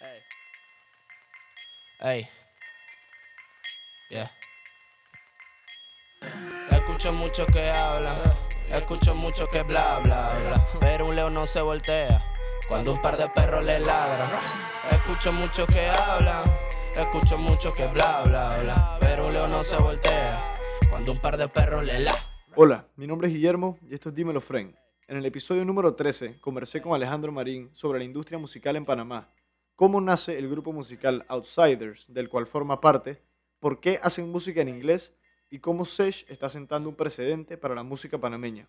Ey. Ey. Yeah. Escucho mucho que hablan, escucho mucho que bla bla bla, pero un león no se voltea cuando un par de perros le ladran. Escucho mucho que hablan, escucho mucho que bla bla bla, pero un león no se voltea cuando un par de perros le ladran. Hola, mi nombre es Guillermo y esto es Dímelo Fren. En el episodio número 13 conversé con Alejandro Marín sobre la industria musical en Panamá, cómo nace el grupo musical Outsiders, del cual forma parte, por qué hacen música en inglés y cómo Sesh está sentando un precedente para la música panameña.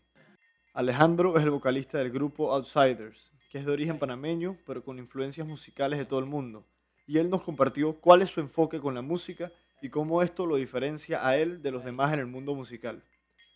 Alejandro es el vocalista del grupo Outsiders, que es de origen panameño, pero con influencias musicales de todo el mundo, y él nos compartió cuál es su enfoque con la música y cómo esto lo diferencia a él de los demás en el mundo musical.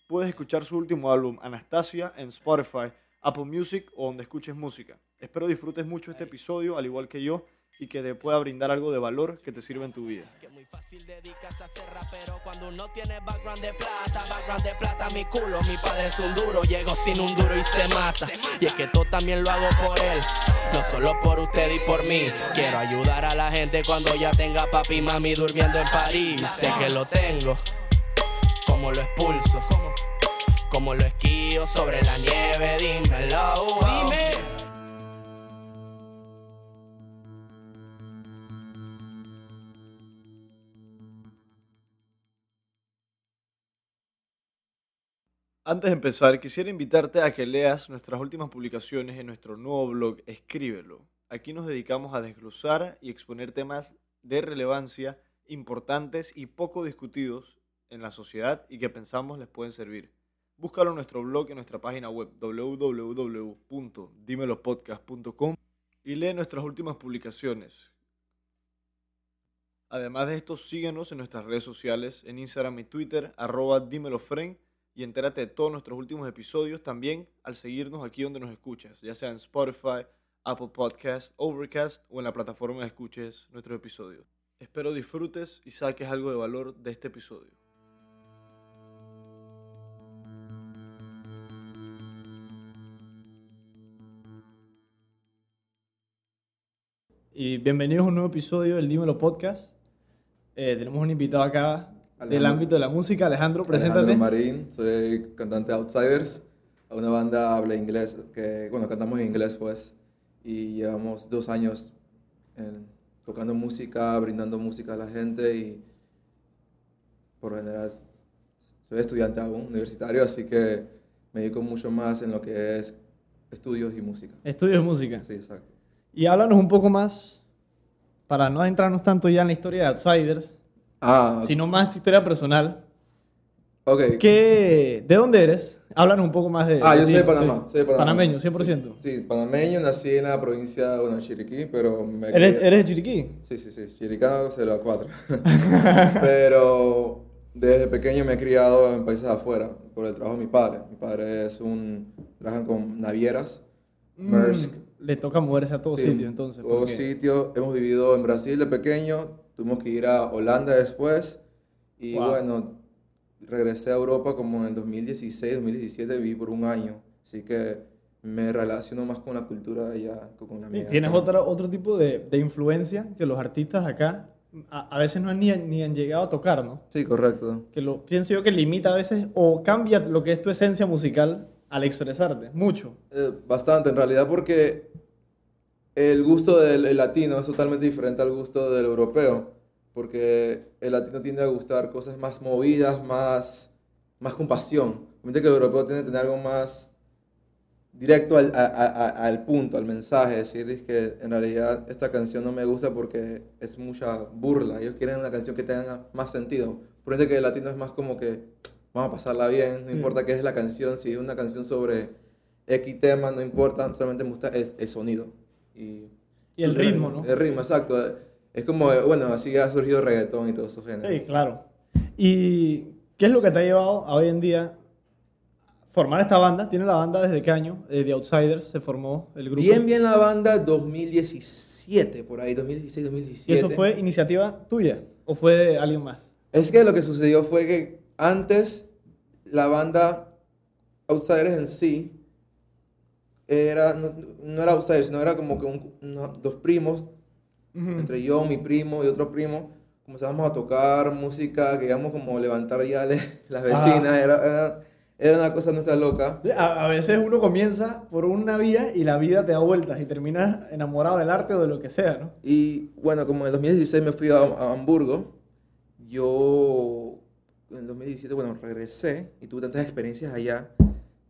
Puedes escuchar su último álbum, Anastasia, en Spotify, Apple Music o donde escuches música. Espero disfrutes mucho este episodio, al igual que yo, y que te pueda brindar algo de valor que te sirva en tu vida. Que muy fácil dedicarse a ser rapero cuando uno tiene background de plata, background de plata, mi culo, mi padre es un duro, llego sin un duro y se mata. Y es que todo también lo hago por él, no solo por usted y por mí. Quiero ayudar a la gente cuando ya tenga papi y mami durmiendo en París. Sé que lo tengo, como lo expulso, como lo esquío sobre la nieve, dímelo. Dime. Antes de empezar, quisiera invitarte a que leas nuestras últimas publicaciones en nuestro nuevo blog Escríbelo. Aquí nos dedicamos a desglosar y exponer temas de relevancia importantes y poco discutidos en la sociedad y que pensamos les pueden servir. Búscalo en nuestro blog en nuestra página web www.dimelopodcast.com y lee nuestras últimas publicaciones. Además de esto, síguenos en nuestras redes sociales, en Instagram y Twitter, arroba y entérate de todos nuestros últimos episodios también al seguirnos aquí donde nos escuchas, ya sea en Spotify, Apple Podcast, Overcast o en la plataforma que escuches nuestros episodios. Espero disfrutes y saques algo de valor de este episodio. Y bienvenidos a un nuevo episodio del Dímelo Podcast. Eh, tenemos un invitado acá del Alejandro. ámbito de la música. Alejandro, preséntate. Alejandro Marín, soy cantante de Outsiders, a una banda habla inglés, que bueno, cantamos en inglés pues, y llevamos dos años en- tocando música, brindando música a la gente y por general soy estudiante aún, universitario, así que me dedico mucho más en lo que es estudios y música. Estudios de música. Sí, exacto. Y háblanos un poco más, para no adentrarnos tanto ya en la historia de Outsiders, Ah, sino más tu historia personal. ok. ¿Qué, ¿De dónde eres? Háblanos un poco más de... Ah, de yo soy de Panamá, sí. soy de Panamá. Panameño, 100%. Sí, panameño, nací en la provincia, bueno, Chiriquí, pero me ¿Eres, crié- ¿Eres de Chiriquí? Sí, sí, sí, Chiricano 04. Pero desde pequeño me he criado en países afuera por el trabajo de mi padre. Mi padre es un... trabajan con navieras, Maersk. Le toca moverse a todo Sí, sitio, entonces. Todo porque- sitio. Hemos vivido en Brasil de pequeño, tuvimos que ir a Holanda después. Y Wow. bueno, regresé a Europa como en el 2016, 2017, viví por un año. Así que me relaciono más con la cultura de allá que con la mía. Tienes otro, otro tipo de, de influencia que los artistas acá a, a veces no han ni, ni han llegado a tocar, ¿no? Sí, correcto. Que lo pienso yo que limita a veces o cambia lo que es tu esencia musical al expresarte, mucho. Eh, bastante, en realidad, porque el gusto del el latino es totalmente diferente al gusto del europeo. Porque el latino tiende a gustar cosas más movidas, más, más con pasión. Mientras que el europeo tiende a tener algo más directo al, a- a- al punto, al mensaje. Decir es que en realidad esta canción no me gusta porque es mucha burla. Ellos quieren una canción que tenga más sentido. Por ende que el latino es más como que vamos a pasarla bien, no Mm. importa qué es la canción, si es una canción sobre X tema, no importa, solamente me gusta el, el sonido. Y, Y el ritmo, ¿no? El ritmo, exacto. Es como, bueno, así ha surgido el reggaetón y todos esos géneros. Sí, claro. ¿Y qué es lo que te ha llevado a hoy en día formar esta banda? ¿Tiene la banda desde qué año? Eh, The Outsiders se formó el grupo. Bien, bien la banda 2017, por ahí, 2016, ¿Y 2017. eso fue iniciativa tuya o fue de alguien más? Es que lo que sucedió fue que antes la banda Outsiders en sí era, no, no era Outsiders, sino era como que un- uno- dos primos Entre yo, mi primo y otro primo, comenzamos a tocar música, que digamos como levantar ya las vecinas, era, era, era, una cosa nuestra loca. A, a, veces uno comienza por una vía y la vida te da vueltas y terminas enamorado del arte o de lo que sea, ¿no? Y bueno, como en el 2016 me fui a, a Hamburgo, yo en el 2017, bueno, regresé y tuve tantas experiencias allá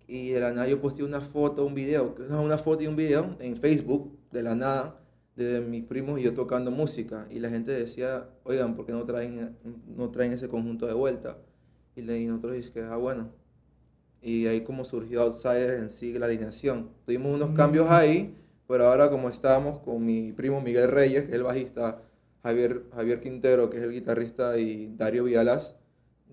y de la nada yo posté una foto, un video, una foto y un video en Facebook de la nada de mis primos y yo tocando música y la gente decía, oigan, ¿por qué no traen, no traen ese conjunto de vuelta? Y, le, y nosotros dijimos, ah, bueno. Y ahí como surgió Outsiders en sí, la alineación. Tuvimos unos cambios ahí, pero ahora como estábamos con mi primo Miguel Reyes, que es el bajista, Javier, Javier Quintero, que es el guitarrista, y Dario Vialas,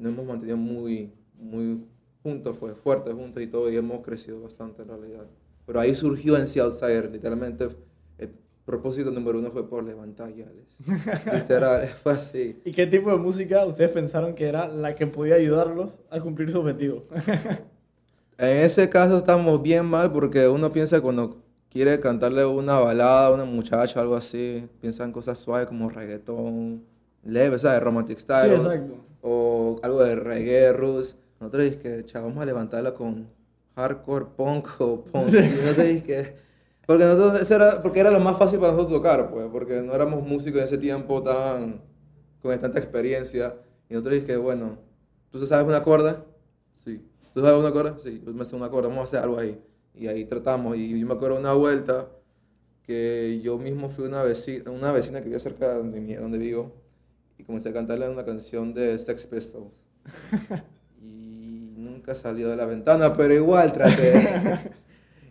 nos hemos mantenido muy, muy juntos, pues fuertes juntos y todo, y hemos crecido bastante en realidad. Pero ahí surgió en Outsider, literalmente el propósito número uno fue por levantar yales. Literal, fue así. ¿Y qué tipo de música ustedes pensaron que era la que podía ayudarlos a cumplir su objetivo? en ese caso estamos bien mal porque uno piensa cuando quiere cantarle una balada a una muchacha o algo así, piensa en cosas suaves como reggaetón, leve, ¿sabes? Romantic style. Sí, exacto. O algo de reggae, roots. Nosotros dijimos que, chao, vamos a levantarla con hardcore, punk o punk. Y nosotros dijimos que... Porque, nosotros, era, porque era lo más fácil para nosotros tocar, pues, porque no éramos músicos en ese tiempo tan... con tanta experiencia. Y nosotros dijimos que, bueno, ¿tú sabes una cuerda? Sí. ¿Tú sabes una cuerda? Sí, yo me sé una cuerda, vamos a hacer algo ahí. Y ahí tratamos. Y yo me acuerdo una vuelta que yo mismo fui una vecina, una vecina que vivía cerca de donde, donde vivo y comencé a cantarle una canción de Sex Pistols. y nunca salió de la ventana, pero igual traté.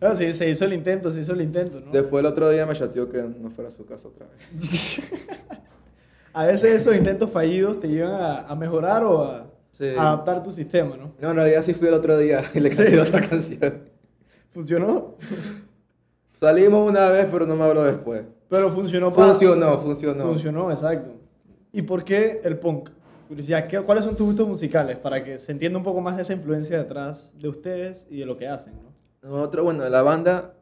no, sí, se hizo el intento, se hizo el intento, ¿no? Después el otro día me chateó que no fuera a su casa otra vez. a veces esos intentos fallidos te llevan a, a mejorar o a, sí. a, adaptar tu sistema, ¿no? No, en realidad sí fui el otro día y le canté sí. otra canción. ¿Funcionó? Salimos una vez, pero no me habló después. Pero funcionó para... Funcionó, funcionó. Funcionó, exacto. ¿Y por qué el punk? ¿cuáles son tus gustos musicales? Para que se entienda un poco más de esa influencia detrás de ustedes y de lo que hacen, ¿no? Nosotros, bueno, la banda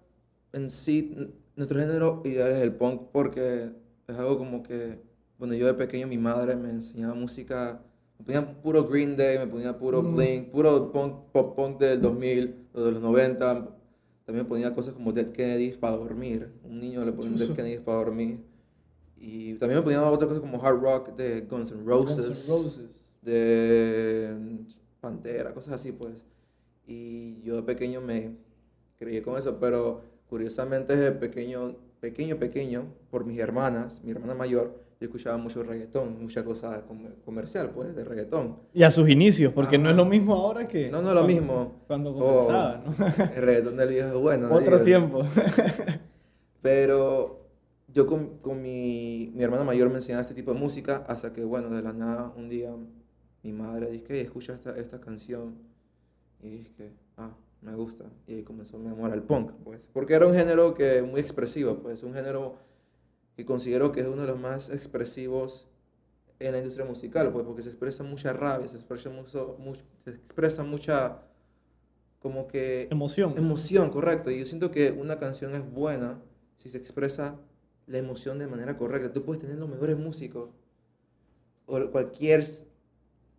en sí, nuestro género ideal es el punk porque es algo como que, bueno, yo de pequeño mi madre me enseñaba música, me ponía puro Green Day, me ponía puro mm. Blink, puro punk, pop punk del 2000, o de los 90, también ponía cosas como Dead Kennedys para dormir, un niño le ponía Dead Kennedys para dormir. Y también me ponían otras cosas como hard rock de Guns N' Roses, Guns N' Roses. de Pantera, cosas así pues. Y yo de pequeño me creí con eso, pero curiosamente desde pequeño, pequeño, pequeño, por mis hermanas, mi hermana mayor, yo escuchaba mucho reggaetón, mucha cosa comercial pues, de reggaetón. Y a sus inicios, porque no es lo mismo ahora que... No, no es lo mismo. Cuando comenzaba, oh, ¿no? El reggaetón del viejo bueno. Otro tiempo. Pero yo con, con mi, mi, hermana mayor me enseñaba este tipo de música hasta que, bueno, de la nada, un día mi madre dice que escucha esta, esta canción y dije que, ah, me gusta. Y ahí comenzó mi amor al punk, pues. Porque era un género que muy expresivo, pues, un género que considero que es uno de los más expresivos en la industria musical, pues, porque se expresa mucha rabia, se expresa, mucho, mucho, se expresa mucha, como que... Emoción. Emoción, correcto. Y yo siento que una canción es buena si se expresa la emoción de manera correcta. Tú puedes tener los mejores músicos o cualquier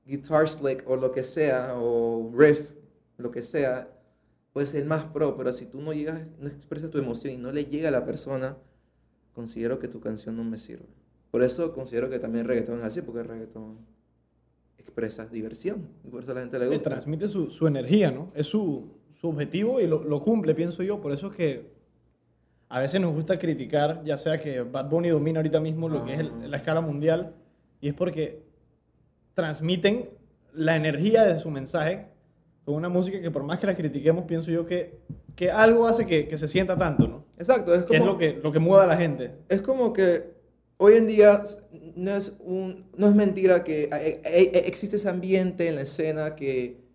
guitar slick o lo que sea, o riff, lo que sea, puede ser más pro, pero si tú no llegas, no expresas tu emoción y no le llega a la persona, considero que tu canción no me sirve. Por eso considero que también reggaetón es así, porque el reggaetón expresa diversión, y por eso a la gente le gusta. transmite su, su energía, ¿no? Es su, su objetivo y lo, lo cumple, pienso yo, por eso es que a veces nos gusta criticar, ya sea que Bad Bunny domina ahorita mismo lo que es el, la escala mundial, y es porque transmiten la energía de su mensaje con una música que por más que la critiquemos, pienso yo que, que algo hace que, que se sienta tanto, ¿no? Exacto, es como... Que es lo que, lo que mueve a la gente. Es como que hoy en día no es, un, no es mentira que existe ese ambiente en la escena que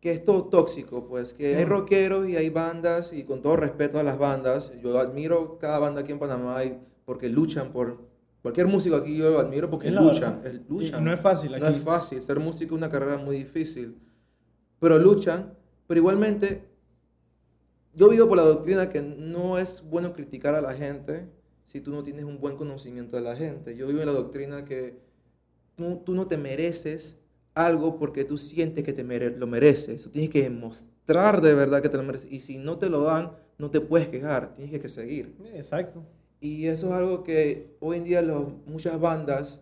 que es todo tóxico, pues, que hay rockeros y hay bandas, y con todo respeto a las bandas, yo admiro cada banda aquí en Panamá porque luchan por... Cualquier músico aquí yo lo admiro porque luchan, es- no es fácil aquí. No es fácil, ser músico es una carrera muy difícil, pero luchan, pero igualmente yo vivo por la doctrina que no es bueno criticar a la gente si tú no tienes un buen conocimiento de la gente. Yo vivo en la doctrina que tú, tú no te mereces algo porque tú sientes que te mere- lo mereces. Tú tienes que demostrar de verdad que te lo mereces. Y si no te lo dan, no te puedes quejar, tienes que, seguir. Exacto. Y eso es algo que hoy en día los- muchas bandas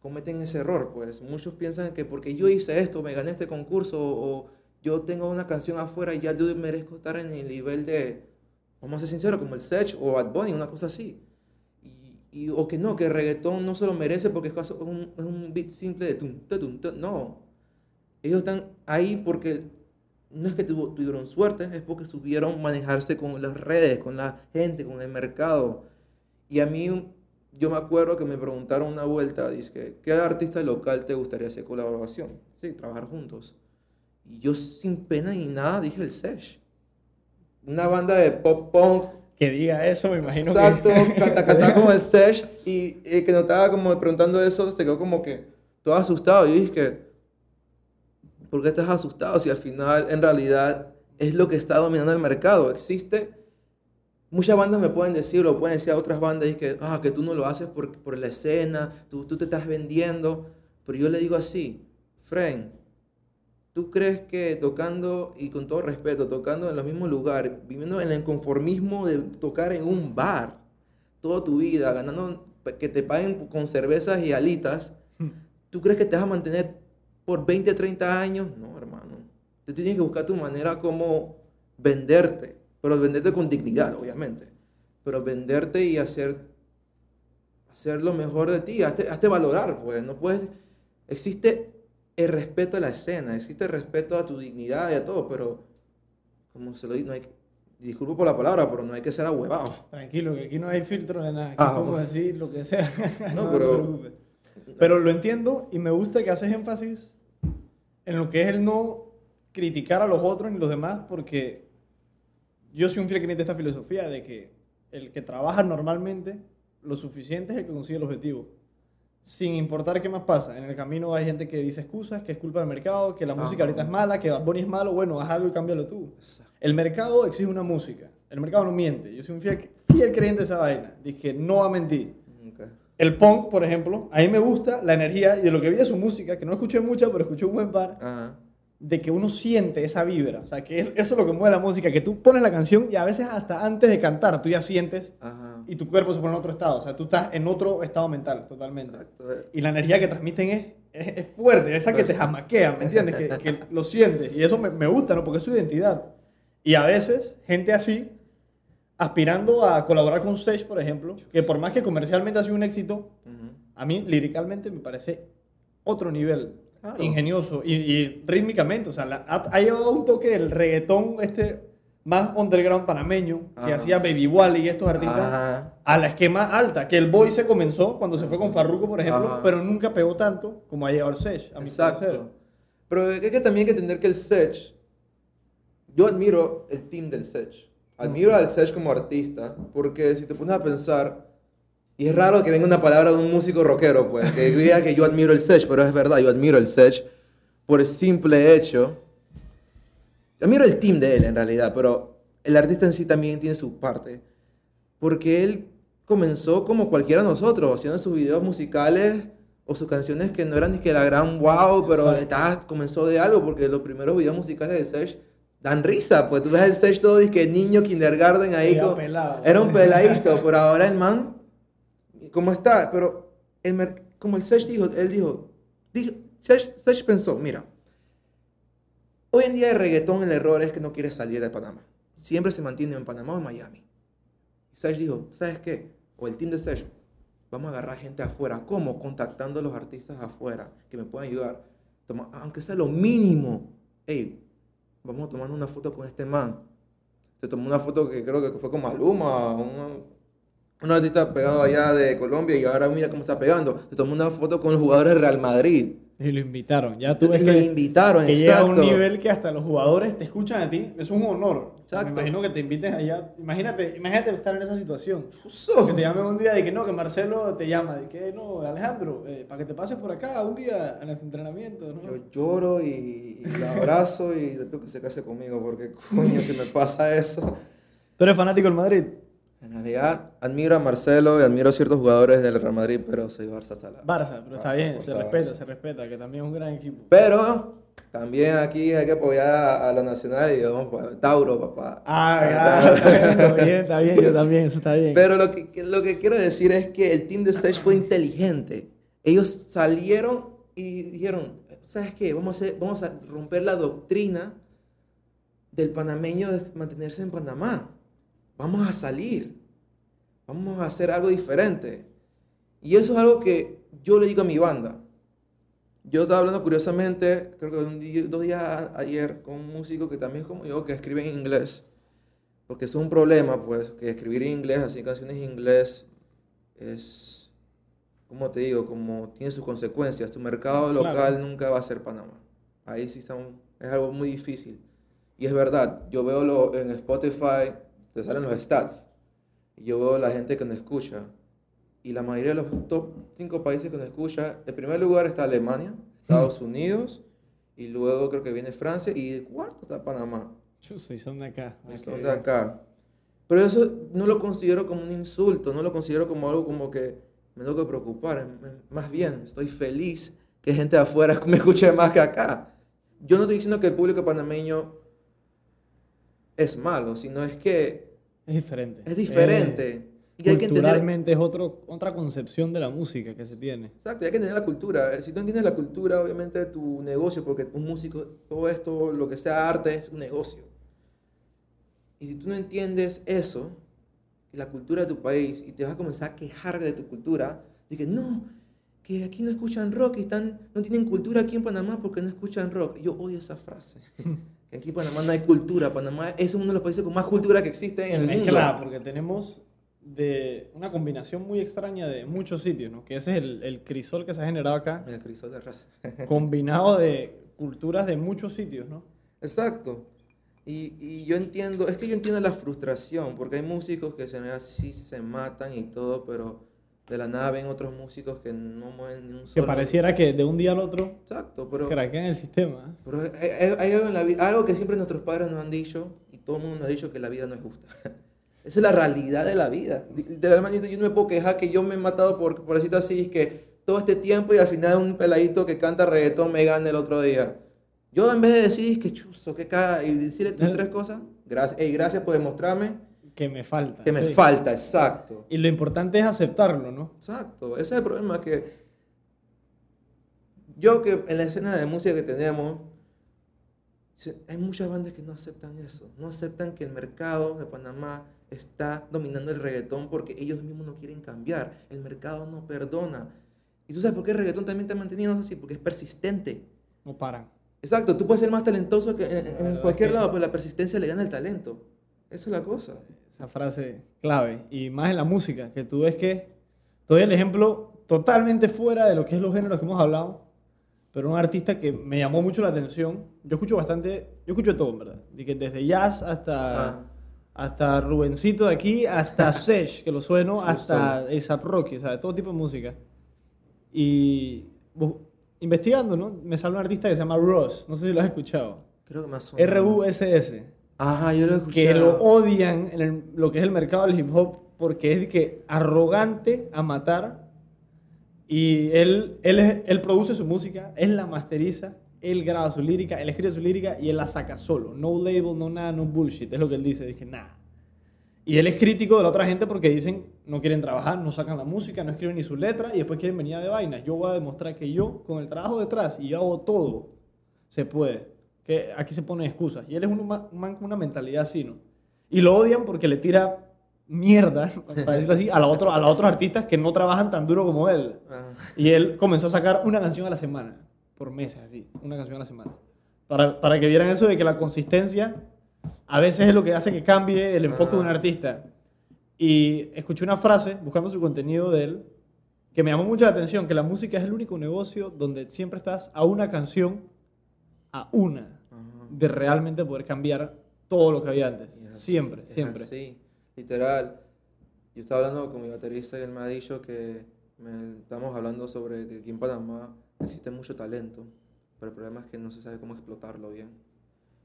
cometen ese error, pues muchos piensan que porque yo hice esto, me gané este concurso o yo tengo una canción afuera y ya yo merezco estar en el nivel de, vamos a ser sinceros, como el Sech o Bad Bunny, una cosa así. Y, o que no, que el reggaetón no se lo merece porque es un, es un beat simple de tum, tum, ta. No. Ellos están ahí porque no es que tuvieron suerte, es porque supieron manejarse con las redes, con la gente, con el mercado. Y a mí, yo me acuerdo que me preguntaron una vuelta, dice, ¿qué artista local te gustaría hacer colaboración? Sí, trabajar juntos. Y yo sin pena ni nada dije el Sesh. Una banda de pop punk, Que diga eso, me imagino exacto, que... canta como el Sesh. Y el que no estaba como preguntando eso, se quedó como que todo asustado. Y yo dije, ¿por qué estás asustado si al final en realidad es lo que está dominando el mercado? Existe Muchas bandas me pueden decir, lo pueden decir a otras bandas, y que, ah, que tú no lo haces por, por la escena, tú, tú te estás vendiendo. Pero yo le digo así, Fren, ¿tú crees que tocando, y con todo respeto, tocando en los mismos lugares, viviendo en el conformismo de tocar en un bar toda tu vida, ganando que te paguen con cervezas y alitas, ¿tú crees que te vas a mantener por 20, 30 años? No, hermano. Tú tienes que buscar tu manera como venderte, pero venderte con dignidad, obviamente. Pero venderte y hacer, hacer lo mejor de ti, hazte, hazte valorar, pues. No puedes. Existe el respeto a la escena, existe el respeto a tu dignidad y a todo, pero como se lo digo, no hay, disculpo por la palabra, pero no hay que ser ahuevado. Tranquilo, que aquí no hay filtro de nada. Aquí Ah, podemos bueno. decir lo que sea. No, te pero-. Pero lo entiendo y me gusta que haces énfasis en lo que es el no criticar a los otros ni los demás, porque yo soy un fiel creyente de esta filosofía de que el que trabaja normalmente, lo suficiente es el que consigue el objetivo. Sin importar qué más pasa. En el camino hay gente que dice excusas, que es culpa del mercado, que la Ajá. música ahorita es mala, que Bad Bunny es malo. Bueno, haz algo y cámbialo tú. El mercado exige una música. El mercado no miente. Yo soy un fiel, fiel creyente de esa vaina. Dije, no va a mentir. El punk, por ejemplo, a mí me gusta la energía y de lo que vi de su música, que no escuché mucha, pero escuché un buen par, Ajá. de que uno siente esa vibra. O sea, que es- eso es lo que mueve la música, que tú pones la canción y a veces hasta antes de cantar tú ya sientes Ajá. Y tu cuerpo se pone en otro estado. O sea, tú estás en otro estado mental totalmente. Exacto. eh. Y la energía que transmiten es, es, es fuerte, esa que te jamaquea, ¿me entiendes? Que, que lo sientes. Y eso me, me gusta, ¿no? Porque es su identidad. Y a veces, gente así, aspirando a colaborar con Sage, por ejemplo, que por más que comercialmente ha sido un éxito, a mí líricamente me parece otro nivel. Claro. Ingenioso y, y rítmicamente, o sea, la- ha, ha llevado un toque del reggaetón este más underground panameño que Ajá. hacía Baby Wally y estos artistas Ajá. a la esquema alta, que el boy se comenzó cuando se fue con Farruko, por ejemplo, Ajá. pero nunca pegó tanto como ha llegado el Sage, a mi parecer. Pero es que también hay que entender que el Sech, yo admiro el team del Sech. Admiro al Sech como artista, porque si te pones a pensar, y es raro que venga una palabra de un músico rockero, pues, que diga que yo admiro el Sech, pero es verdad, yo admiro el Sech por el simple hecho. Admiro el team de él en realidad, pero el artista en sí también tiene su parte. Porque él comenzó como cualquiera de nosotros, haciendo sus videos musicales o sus canciones que no eran ni que la gran wow, pero estaba- comenzó de algo, porque los primeros videos musicales de Serge dan risa, pues tú ves el Serge todo y que niño kindergarten ahí, Era co- pelado. era un peladito, pero ahora el man, ¿cómo está? Pero el como el Serge dijo, él dijo, dijo Serge, Serge pensó, mira, hoy en día el reggaetón el error es que no quiere salir de Panamá, siempre se mantiene en Panamá o en Miami. Y Serge dijo, ¿sabes qué? O el team de Serge, vamos a agarrar gente afuera. ¿Cómo? Contactando a los artistas afuera que me puedan ayudar. Toma, aunque sea lo mínimo. Hey, vamos a tomar una foto con este man. Se tomó una foto que creo que fue con Maluma, un, un artista pegado allá de Colombia y ahora mira cómo está pegando. Se tomó una foto con los jugadores del Real Madrid. Y lo invitaron. Ya tú ves Lo que, invitaron, que llega a un nivel que hasta los jugadores te escuchan a ti. Es un honor. Exacto. Me imagino que te inviten allá. Imagínate, imagínate estar en esa situación. Que te llamen un día de que no, que Marcelo te llama, de que no, Alejandro, eh, para que te pases por acá un día en el entrenamiento, ¿no? Yo lloro y, y la abrazo y le pido que se case conmigo porque coño si me pasa eso. ¿Tú eres fanático del Madrid? Realidad, admiro a Marcelo y admiro a ciertos jugadores del Real Madrid, pero soy Barça hasta la... Barça, pero está Barça, bien, se respeta, Barça. se respeta, que también es un gran equipo. Pero también aquí hay que apoyar a, a lo nacional y vamos Tauro, papá. Ah, claro, está bien, está bien, yo también, eso está bien. Pero lo que, que- lo que quiero decir es que el team de Stage fue inteligente. Ellos salieron y dijeron, ¿sabes qué? Vamos a, hacer- vamos a romper la doctrina del panameño de mantenerse en Panamá. Vamos a salir. Vamos a hacer algo diferente. Y eso es algo que yo le digo a mi banda. Yo estaba hablando curiosamente, creo que un día- dos días a- ayer, con un músico que también es como yo, que escribe en inglés. Porque eso es un problema, pues, que escribir en inglés, así canciones en inglés, es, como te digo, como tiene sus consecuencias. Tu mercado Claro. local nunca va a ser Panamá. Ahí sí estamos, es algo muy difícil. Y es verdad, yo veo lo, en Spotify, te salen los stats, yo veo la gente que nos escucha. Y la mayoría de los top 5 países que nos escucha, en primer lugar está Alemania, Estados Unidos, y luego creo que viene Francia, y de cuarto está Panamá. Chuzo, y son de acá. Y son de acá. Pero eso no lo considero como un insulto, no lo considero como algo como que me tengo que preocupar. Más bien, estoy feliz que gente de afuera me escuche más que acá. Yo no estoy diciendo que el público panameño es malo, sino es que Es diferente. es diferente. Eh, y hay que entender, culturalmente es otro, otra concepción de la música que se tiene. exacto, hay que entender la cultura. Si tú entiendes la cultura, obviamente tu negocio, porque un músico, todo esto, lo que sea arte, es un negocio. Y si tú no entiendes eso, la cultura de tu país, y te vas a comenzar a quejar de tu cultura, de que no, que aquí no escuchan rock y están, no tienen cultura aquí en Panamá porque no escuchan rock. Yo odio esa frase. que aquí en Panamá no hay cultura. Panamá es uno de los países con más cultura que existe en el Es mundo. claro, porque tenemos de una combinación muy extraña de muchos sitios, ¿no? Que ese es el, el crisol que se ha generado acá, El crisol de raza. combinado de culturas de muchos sitios, ¿no? Exacto. Y, y yo entiendo, es que yo entiendo la frustración, porque hay músicos que se sí se matan y todo, pero de la nada ven otros músicos que no mueven ni un Que solo. pareciera que de un día al otro Exacto, pero, craquean el sistema. pero hay, algo en la vida, algo que siempre nuestros padres nos han dicho, y todo el mundo nos ha dicho que la vida no es justa. Esa es la realidad de la vida. Literalmente yo no me puedo quejar que yo me he matado por, por decirlo así, es que todo este tiempo y al final un peladito que canta reggaetón me gana el otro día. Yo en vez de decir es que chuzo, que caga, y decirle tres cosas, gracias, ey, gracias por demostrarme Que me falta. que me sí. falta, exacto. Y lo importante es aceptarlo, ¿no? Exacto, ese es el problema que yo que en la escena de música que tenemos, hay muchas bandas que no aceptan eso, no aceptan que el mercado de Panamá está dominando el reggaetón porque ellos mismos no quieren cambiar, el mercado no perdona. ¿Y tú sabes por qué el reggaetón también está manteniéndose así? Porque es persistente. No paran. Exacto, tú puedes ser más talentoso que en, en cualquier que- lado, pero la persistencia le gana el talento. Esa es la cosa. Esa frase clave. Y más en la música, que tú ves que, te doy el ejemplo totalmente fuera de lo que es los géneros que hemos hablado, pero un artista que me llamó mucho la atención. Yo escucho bastante, yo escucho todo, en verdad. Desde jazz hasta, Ah. hasta Rubencito de aquí, hasta Sesh, que lo sueno, hasta A$AP Rocky, o sea, todo tipo de música. Y investigando, ¿no? Me sale un artista que se llama Ross, no sé si lo has escuchado. Creo que menos. R-U-S-S Ajá, yo lo que lo odian en el- lo que es el mercado del hip hop porque es que arrogante a matar y él, él, es- él produce su música, él la masteriza, él graba su lírica, él escribe su lírica y él la saca solo. No label, no nada, no bullshit, es lo que él dice, dice nada. Y él es crítico de la otra gente porque dicen no quieren trabajar, no sacan la música, no escriben ni su letra y después quieren venir de vaina. Yo voy a demostrar que yo, con el trabajo detrás y yo hago todo, se puede. Que aquí se ponen excusas. Y él es un ma- un man con una mentalidad así, ¿no? Y lo odian porque le tira mierda, para decirlo así, a, la otro, a los otros artistas que no trabajan tan duro como él. Ah, Y él comenzó a sacar una canción a la semana, por meses así, una canción a la semana. Para, para que vieran eso de que la consistencia a veces es lo que hace que cambie el enfoque de un Ah. artista. Y escuché una frase, buscando su contenido de él, que me llamó mucho la atención, que la música es el único negocio donde siempre estás a una canción, a una. De realmente poder cambiar todo lo que había antes. Así, Siempre, siempre. así, literal. Yo estaba hablando con mi baterista y él me ha dicho que me- estamos hablando sobre que aquí en Panamá existe mucho talento, pero el problema es que no se sabe cómo explotarlo bien.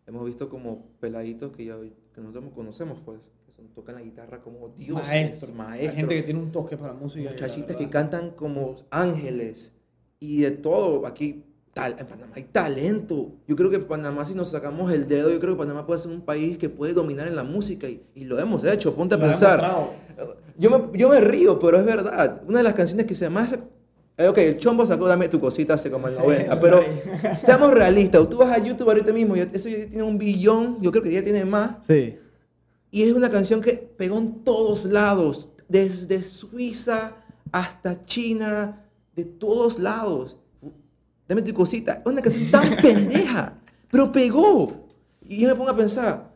Hemos visto como peladitos que, ya, que nosotros conocemos, pues, que son- tocan la guitarra como dioses, Maestro. maestros. Hay gente que tiene un toque para música. muchachitas que cantan como ángeles y de todo. Aquí tal, en Panamá hay talento. Yo creo que Panamá, si nos sacamos el dedo, yo creo que Panamá puede ser un país que puede dominar en la música y, y lo hemos hecho. Ponte a Lo pensar. Yo me, yo me río, pero es verdad. Una de las canciones que se más... eh, Ok, el Chombo sacó Dame tu cosita hace como el Sí, 90, el pero seamos realistas. Tú vas a YouTube ahorita mismo y eso ya tiene un billón, yo creo que ya tiene más. Sí. Y es una canción que pegó en todos lados, desde Suiza hasta China, de todos lados. Dame tu cosita. Es una canción tan pendeja, pero pegó. Y yo me pongo a pensar,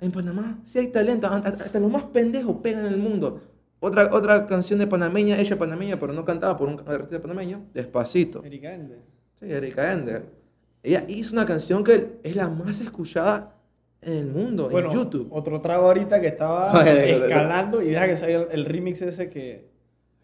en Panamá sí hay talento, hasta los más pendejos pegan en el mundo. Otra, otra canción de panameña, ella panameña, pero no cantada por un artista panameño, Despacito. Erika Ender. Sí, Erika Ender. Ella hizo una canción que es la más escuchada en el mundo, Bueno, en YouTube. otro trago ahorita que estaba escalando y deja que salga el, el remix ese que,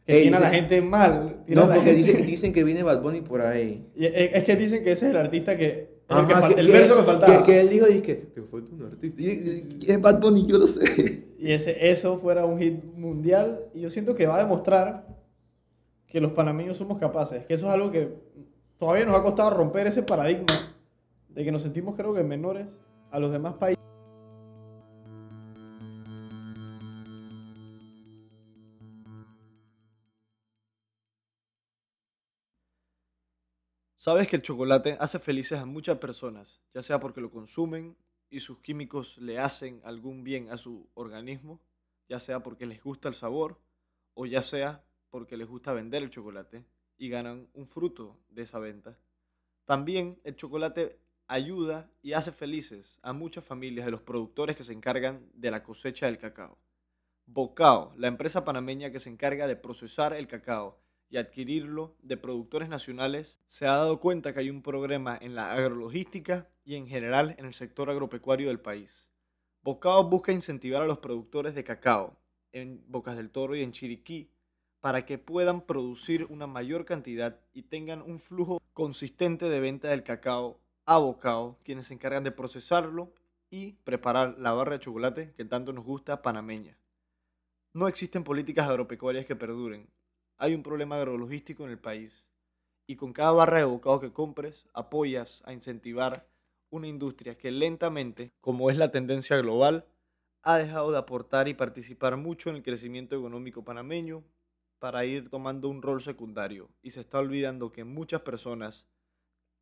que tiene a la gente mal. No, porque dicen, dicen que viene Bad Bunny por ahí. Y es que dicen que ese es el artista que... el, que el verso que faltaba. Que, que él dijo, dice que falta un artista. Y es Bad Bunny, yo lo sé. Y ese, eso fuera un hit mundial. Y yo siento que va a demostrar que los panameños somos capaces. Que eso es algo que todavía nos ha costado romper ese paradigma de que nos sentimos, creo que, menores a los demás países. Sabes que el chocolate hace felices a muchas personas, ya sea porque lo consumen y sus químicos le hacen algún bien a su organismo, ya sea porque les gusta el sabor o ya sea porque les gusta vender el chocolate y ganan un fruto de esa venta. También el chocolate ayuda y hace felices a muchas familias de los productores que se encargan de la cosecha del cacao. Bocao, la empresa panameña que se encarga de procesar el cacao y adquirirlo de productores nacionales, se ha dado cuenta que hay un problema en la agrologística y en general en el sector agropecuario del país. Bocao busca incentivar a los productores de cacao en Bocas del Toro y en Chiriquí para que puedan producir una mayor cantidad y tengan un flujo consistente de venta del cacao a Bocao, quienes se encargan de procesarlo y preparar la barra de chocolate que tanto nos gusta panameña. No existen políticas agropecuarias que perduren. Hay un problema agrologístico en el país. Y con cada barra de bocado que compres, apoyas a incentivar una industria que lentamente, como es la tendencia global, ha dejado de aportar y participar mucho en el crecimiento económico panameño para ir tomando un rol secundario. Y se está olvidando que muchas personas,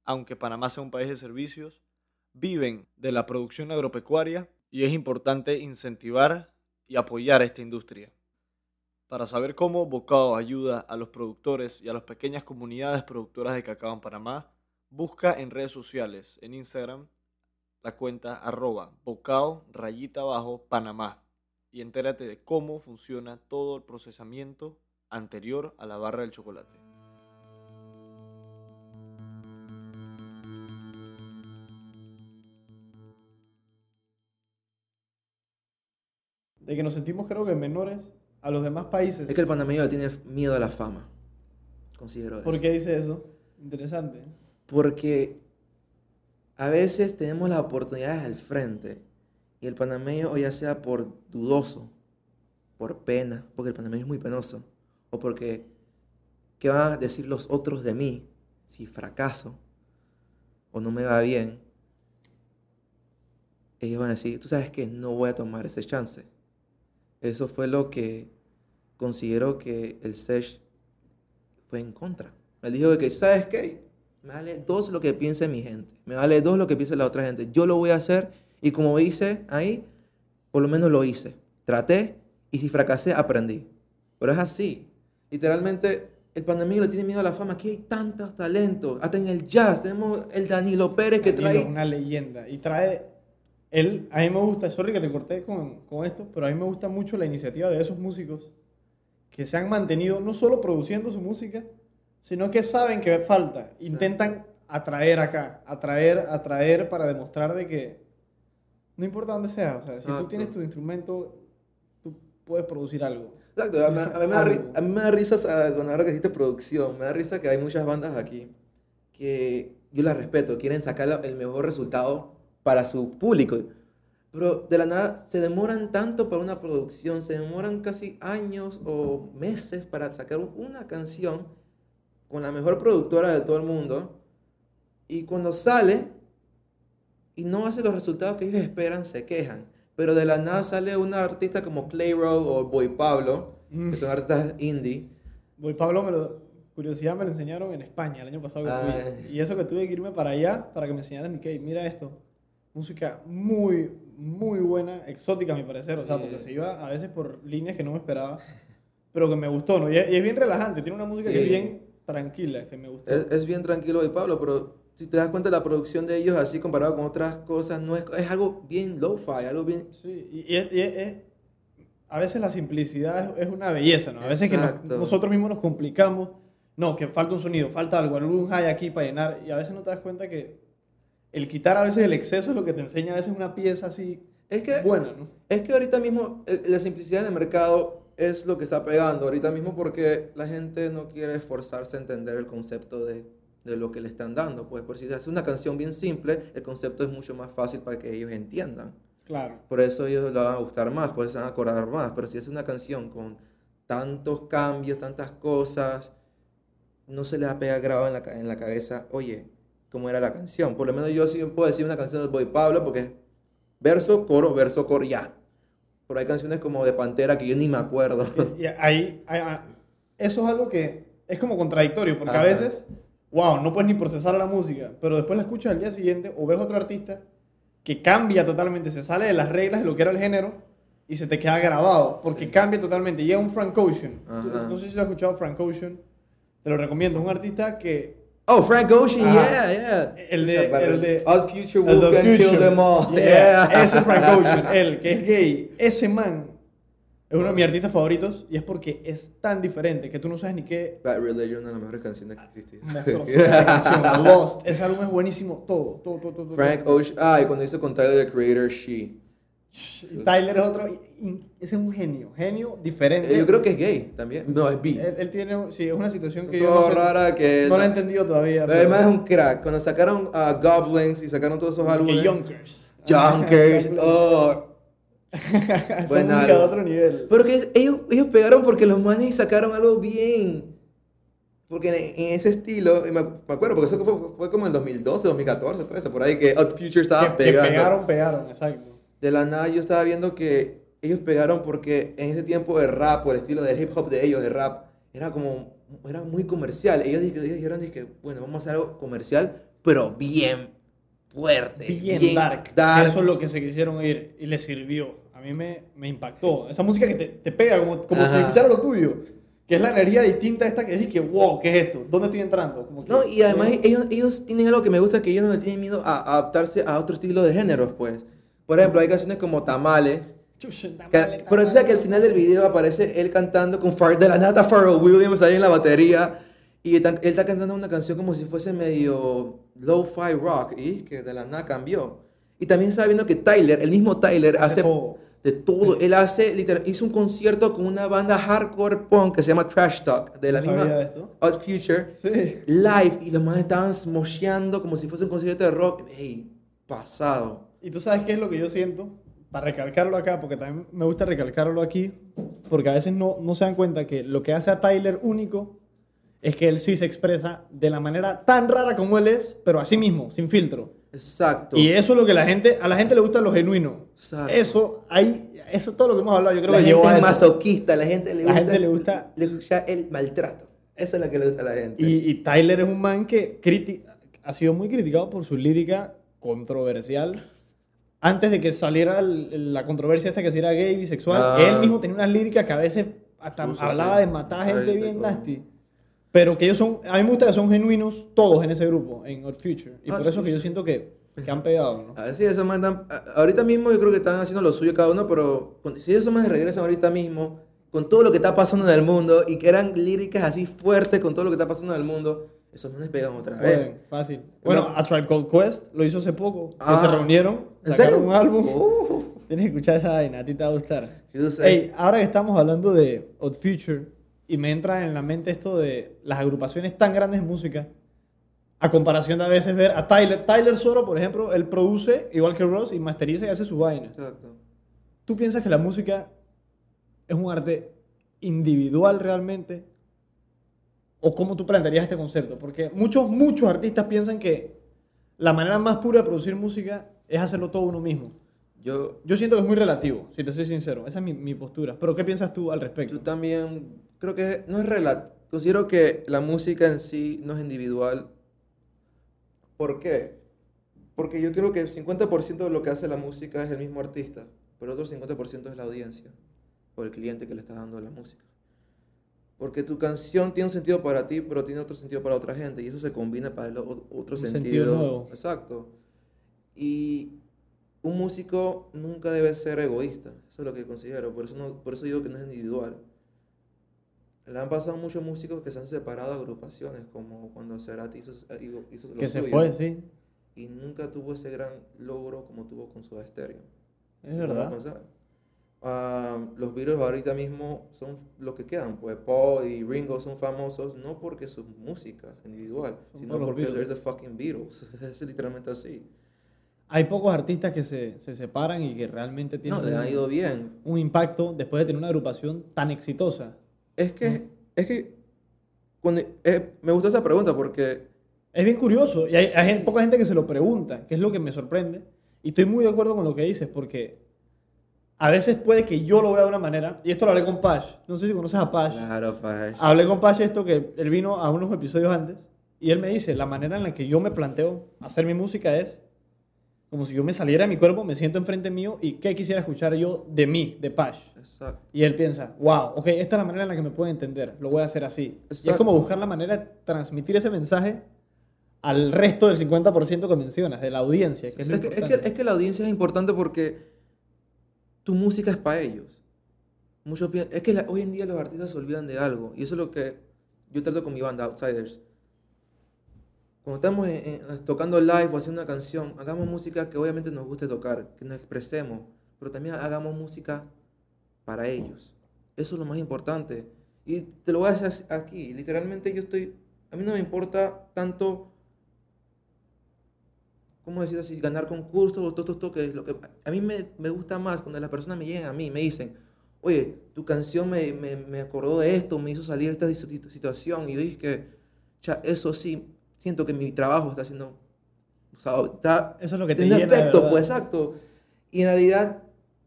aunque Panamá sea un país de servicios, viven de la producción agropecuaria y es importante incentivar y apoyar a esta industria. Para saber cómo Bocao ayuda a los productores y a las pequeñas comunidades productoras de cacao en Panamá, busca en redes sociales, en Instagram, la cuenta arroba bocao rayita abajo Panamá y entérate de cómo funciona todo el procesamiento anterior a la barra del chocolate. De que nos sentimos creo que menores a los demás países. Es que el panameño tiene miedo a la fama. Considero eso. ¿Por qué dice eso? Interesante. Porque a veces tenemos las oportunidades al frente y el panameño, o ya sea por dudoso, por pena, porque el panameño es muy penoso, o porque, ¿qué van a decir los otros de mí si fracaso o no me va bien? Ellos van a decir, tú sabes que no voy a tomar ese chance. Eso fue lo que considero que el SESH fue en contra. Me dijo que, ¿sabes qué? Me vale dos lo que piense mi gente. Me vale dos lo que piense la otra gente. Yo lo voy a hacer y como hice ahí, por lo menos lo hice. Traté y si fracasé, aprendí. Pero es así. Literalmente, el panameño le tiene miedo a la fama. Aquí hay tantos talentos. Hasta en el jazz tenemos el Danilo Pérez que Danilo, trae... una leyenda. Y trae. Él, a mí me gusta, sorry que te corté con, con esto, pero a mí me gusta mucho la iniciativa de esos músicos que se han mantenido no solo produciendo su música, sino que saben que falta. Intentan atraer acá, atraer, atraer para demostrar de que no importa dónde sea, o sea, si tú Exacto. tienes tu instrumento, tú puedes producir algo. Exacto, a mí, a mí me da, a mí me da risa sa- cuando ahora que hiciste producción, me da risa que hay muchas bandas aquí que yo las respeto, quieren sacar el mejor resultado para su público. Pero de la nada se demoran tanto para una producción, se demoran casi años o meses para sacar una canción con la mejor productora de todo el mundo. Y cuando sale y no hace los resultados que ellos esperan, se quejan. Pero de la nada sale una artista como Clayro o Boy Pablo, que son artistas indie. Boy Pablo, me lo, curiosidad, me lo enseñaron en España el año pasado que fui. Y eso que tuve que irme para allá para que me enseñaran, que mira esto. Música muy, muy buena, exótica a mi parecer, o sea, porque se iba a veces por líneas que no me esperaba, pero que me gustó, ¿no? Y es, bien relajante, tiene una música que es bien tranquila, que me gustó. Es, bien tranquilo y Pablo, pero si te das cuenta la producción de ellos así comparado con otras cosas, no es, es algo bien low-fi, algo bien... Sí, y, es, a veces la simplicidad es, una belleza, ¿no? A veces que nosotros mismos nos complicamos, no, que falta un sonido, falta algo, algún high aquí para llenar, y a veces no te das cuenta que el quitar a veces el exceso es lo que te enseña a veces una pieza así es que, buena, ¿no? Es que ahorita mismo la simplicidad del mercado es lo que está pegando ahorita mismo porque la gente no quiere esforzarse a entender el concepto de, de lo que le están dando. Pues por si se hace una canción bien simple, el concepto es mucho más fácil para que ellos entiendan. Claro. Por eso ellos lo van a gustar más, por eso se van a acordar más. Pero si es una canción con tantos cambios, tantas cosas, no se le va a pegar grabado en la, en la cabeza, oye, cómo era la canción. Por lo menos yo sí puedo decir una canción de Boy Pablo porque es verso, coro, verso, coro, ya. Pero hay canciones como de Pantera que yo ni me acuerdo. Y, ahí, ah, eso es algo que es como contradictorio, porque a veces, wow, no puedes ni procesar la música, pero después la escuchas al día siguiente o ves otro artista que cambia totalmente, se sale de las reglas de lo que era el género y se te queda grabado, porque cambia totalmente. Llega un Frank Ocean. No sé si lo has escuchado, Frank Ocean. Te lo recomiendo. Es un artista que Oh, Frank Ocean, yeah, yeah. El de, el de Odd Future Wolfgang Kill Them All. Yeah. Ese Frank Ocean, él, que es gay. Ese man es uno de mis artistas favoritos y es porque es tan diferente que tú no sabes ni qué. Bad Religion, una de las mejores canciones que existe. canción, Lost. Ese álbum es buenísimo, todo, todo, todo. todo Frank Ocean, ah, y cuando hizo con Tyler, the Creator, She. Tyler es otro, es un genio, genio diferente. Eh, yo creo que es gay también. No, es bi. Él, tiene, sí, es una situación que yo no, rara que no la he entendido todavía. Pero además es un crack. Cuando sacaron a Goblins y sacaron todos esos álbumes. Yonkers. Yonkers, oh. Música de otro nivel. Pero que ellos, ellos pegaron porque los manes sacaron algo bien. Porque en, ese estilo, me, acuerdo, porque eso fue, fue, como en 2012, 2014, por ahí que Odd Future estaba pegando. Que pegaron, pegaron, exacto de la nada yo estaba viendo que ellos pegaron porque en ese tiempo de rap, o el estilo de hip hop de ellos, de rap, era como, era muy comercial. Ellos dijeron, que bueno, vamos a hacer algo comercial, pero bien fuerte. Bien, dark. Eso es lo que se quisieron ir y les sirvió. A mí me, me impactó. Esa música que te, te pega como, como si escuchara lo tuyo. Que es la energía distinta a esta que dices que, wow, ¿qué es esto? ¿Dónde estoy entrando? Como no, y además ellos, ellos tienen algo que me gusta, que ellos no tienen miedo a adaptarse a otro estilo de géneros, pues. Por ejemplo, hay canciones como Tamale. pero tú sabes que al final del video aparece él cantando con Far, de la nata Pharrell Williams ahí en la batería. Y él, está cantando una canción como si fuese medio low-fi rock. Y que de la nada cambió. Y también estaba viendo que Tyler, el mismo Tyler, hace, de todo. Él hace, literal, hizo un concierto con una banda hardcore punk que se llama Trash Talk, de la misma Odd Future, sí. live. Y los más estaban mosheando como si fuese un concierto de rock. ¡Ey! Pasado. Y tú sabes qué es lo que yo siento, para recalcarlo acá, porque también me gusta recalcarlo aquí, porque a veces no, no se dan cuenta que lo que hace a Tyler único es que él sí se expresa de la manera tan rara como él es, pero así mismo, sin filtro. Exacto. Y eso es lo que la gente, a la gente le gusta lo genuino. Exacto. Eso, hay, eso es todo lo que hemos hablado. Yo creo la que gente es masoquista, la gente le gusta, la gente le gusta, le gusta el maltrato. Eso es lo que le gusta a la gente. Y, y Tyler es un man que ha sido muy criticado por su lírica controversial antes de que saliera la controversia esta que si era gay, bisexual, ah. él mismo tenía unas líricas que a veces hasta hablaba de matar gente bien nasty. Pero que ellos son, a mí me gusta que son genuinos todos en ese grupo, en Odd Future. Y ah, por eso que yo siento que, que han pegado, ¿no? A ver si eso mandan, ahorita mismo yo creo que están haciendo lo suyo cada uno, pero si esos más regresan ahorita mismo, con todo lo que está pasando en el mundo, y que eran líricas así fuertes con todo lo que está pasando en el mundo, esos no les pegan otra vez. fácil. Bueno, a Tribe Called Quest lo hizo hace poco. que se ah. reunieron, sacaron un álbum. Uh. Tienes que escuchar esa vaina, a ti te va a gustar. Hey, ahora que estamos hablando de Odd Future, y me entra en la mente esto de las agrupaciones tan grandes de música, A comparación de a veces ver a Tyler. Tyler solo, por ejemplo, él produce igual que Ross y masteriza y hace su vaina. Exacto. ¿Tú piensas que la música es un arte individual realmente? ¿O cómo tú plantearías este concepto? Porque muchos, muchos artistas piensan que la manera más pura de producir música es hacerlo todo uno mismo. Yo, Yo siento que es muy relativo, si te soy sincero. Esa es mi, mi postura. Pero ¿qué piensas tú al yo respecto? también creo que no es relativo. Considero que la música en sí no es individual. ¿Por qué? Porque yo creo que el 50% de lo que hace la música es el mismo artista, pero el otro 50% es la audiencia o el cliente que le está dando la música. Porque tu canción tiene un sentido para ti, pero tiene otro sentido para otra gente, y eso se combina para el otro Un sentido. sentido nuevo. Exacto. Y un músico nunca debe ser egoísta, eso es lo que considero, por eso, no, por eso digo que no es individual. Le han pasado muchos músicos que se han separado de agrupaciones, como cuando Cerati hizo, hizo, lo Que se fue, sí. y nunca tuvo ese gran logro como tuvo con Soda Stereo. Es ¿Se puede verdad. Ah, los Beatles ahorita mismo son los que quedan, pues Paul y Ringo son famosos no porque su música individual, Son sino por porque they're the fucking Beatles. es literalmente así. Hay pocos artistas que se, se separan y que realmente tienen No, le ha un, ido bien. un impacto después de tener una agrupación tan exitosa. Es que, es que, cuando, eh, me gustó esa pregunta porque Es bien curioso y hay, hay Sí. gen- poca gente que se lo pregunta, que es lo que me sorprende. Y estoy muy de acuerdo con lo que dices porque a veces puede que yo lo vea de una manera, y esto lo hablé con Pash, no sé si conoces a Pash. Claro, Pash. Hablé con Pash esto que él vino a unos episodios antes y él me dice, la manera en la que yo me planteo hacer mi música es como si yo me saliera de mi cuerpo, me siento enfrente mío y qué quisiera escuchar yo de mí, de Pash. Exacto. Y él piensa, wow, ok, esta es la manera en la que me puede entender, lo voy a hacer así. Y es como buscar la manera de transmitir ese mensaje al resto del 50% que mencionas, de la audiencia. Que es, que, es, que, importante. es que la audiencia es importante porque tu música es para ellos. Muchos es que la- hoy en día los artistas se olvidan de algo. Y eso es lo que yo trato con mi banda, Outsiders. Cuando estamos en- en- tocando live o haciendo una canción, hagamos música que obviamente nos guste tocar, que nos expresemos, pero también hagamos música para ellos. Eso es lo más importante. Y te lo voy a así- aquí. Literalmente yo estoy... A mí no me importa tanto ¿cómo decir así? Ganar concursos o todo, todo, todo, que es lo que a mí me, me gusta más cuando las personas me llegan a mí me dicen, oye, tu canción me, me, me acordó de esto, me hizo salir de esta situ- situación y yo dije que, ya, eso sí, siento que mi trabajo está haciendo, o sea, está Eso es lo que te llena efecto, pues exacto. Y en realidad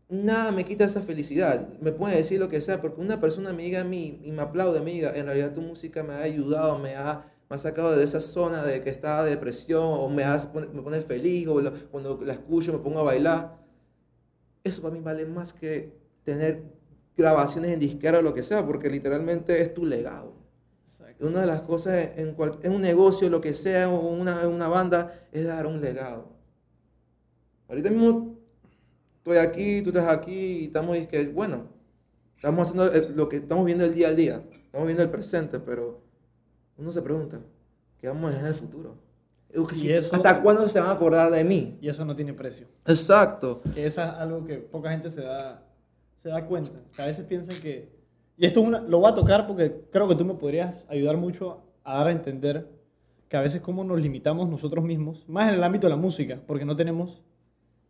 nada me quita esa felicidad. Me puede decir lo que sea, porque una persona me diga a mí y me aplaude, me diga, en realidad tu música me ha ayudado, me ha, me ha sacado de esa zona de que estaba de depresión, o me, pone- me pone feliz, o lo- cuando la escucho me pongo a bailar. Eso para mí vale más que tener grabaciones en disquera o lo que sea, porque literalmente es tu legado. Una de las cosas en, cual- en un negocio, lo que sea, o una, una banda, es dar un legado. Ahorita mismo estoy aquí, tú estás aquí, y estamos, y que, bueno, estamos haciendo el- lo que estamos viendo el día al día, estamos viendo el presente, pero uno se pregunta, ¿qué vamos a hacer en el futuro? Y eso- ¿Hasta cuándo se van a acordar de mí? Y eso no tiene precio. Exacto. Que eso es algo que poca gente se da, se da cuenta. Que a veces piensan que... Y esto es una, lo voy a tocar porque creo que tú me podrías ayudar mucho a dar a entender que a veces cómo nos limitamos nosotros mismos, más en el ámbito de la música, porque no tenemos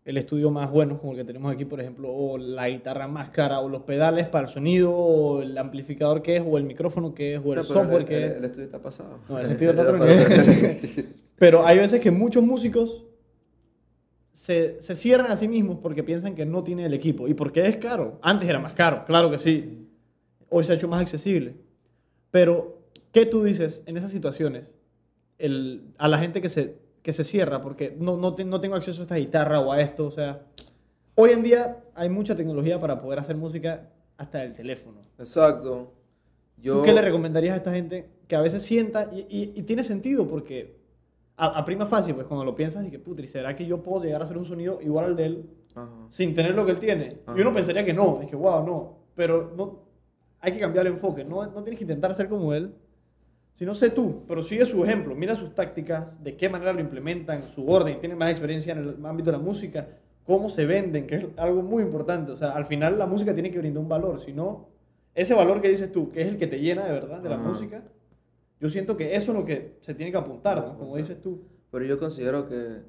el estudio más bueno como el que tenemos aquí, por ejemplo, o la guitarra más cara, o los pedales para el sonido, o el amplificador que es, o el micrófono que es, o el No, software el, que el- es. el estudio está pasado. No, ese estudio está otro. Pero hay veces que muchos músicos se, se cierran a sí mismos porque piensan que no tienen el equipo. ¿Y por qué es caro? Antes era más caro, claro que sí. Hoy se ha hecho más accesible. Pero, ¿qué tú dices en esas situaciones el- a la gente que se, que se cierra porque no, no, te- no tengo acceso a esta guitarra o a esto? O sea, hoy en día hay mucha tecnología para poder hacer música hasta el teléfono. Exacto. Yo, ¿Tú qué le recomendarías a esta gente que a veces sienta, y, y- y tiene sentido porque a, a prima fácil, pues cuando lo piensas, y que putri, ¿será que yo puedo llegar a hacer un sonido igual al de él Ajá. sin tener lo que él tiene? Ajá. Y uno pensaría que no, es que wow, no, pero no, hay que cambiar el enfoque, no, no tienes que intentar ser como él, sino sé tú, pero sigue su ejemplo, mira sus tácticas, de qué manera lo implementan, su orden, tienen más experiencia en el ámbito de la música, cómo se venden, que es algo muy importante, o sea, al final la música tiene que brindar un valor, si no, ese valor que dices tú, que es el que te llena de verdad de la música, Yo siento que eso es lo que se tiene que apuntar, ¿no? Como dices tú. Pero yo considero que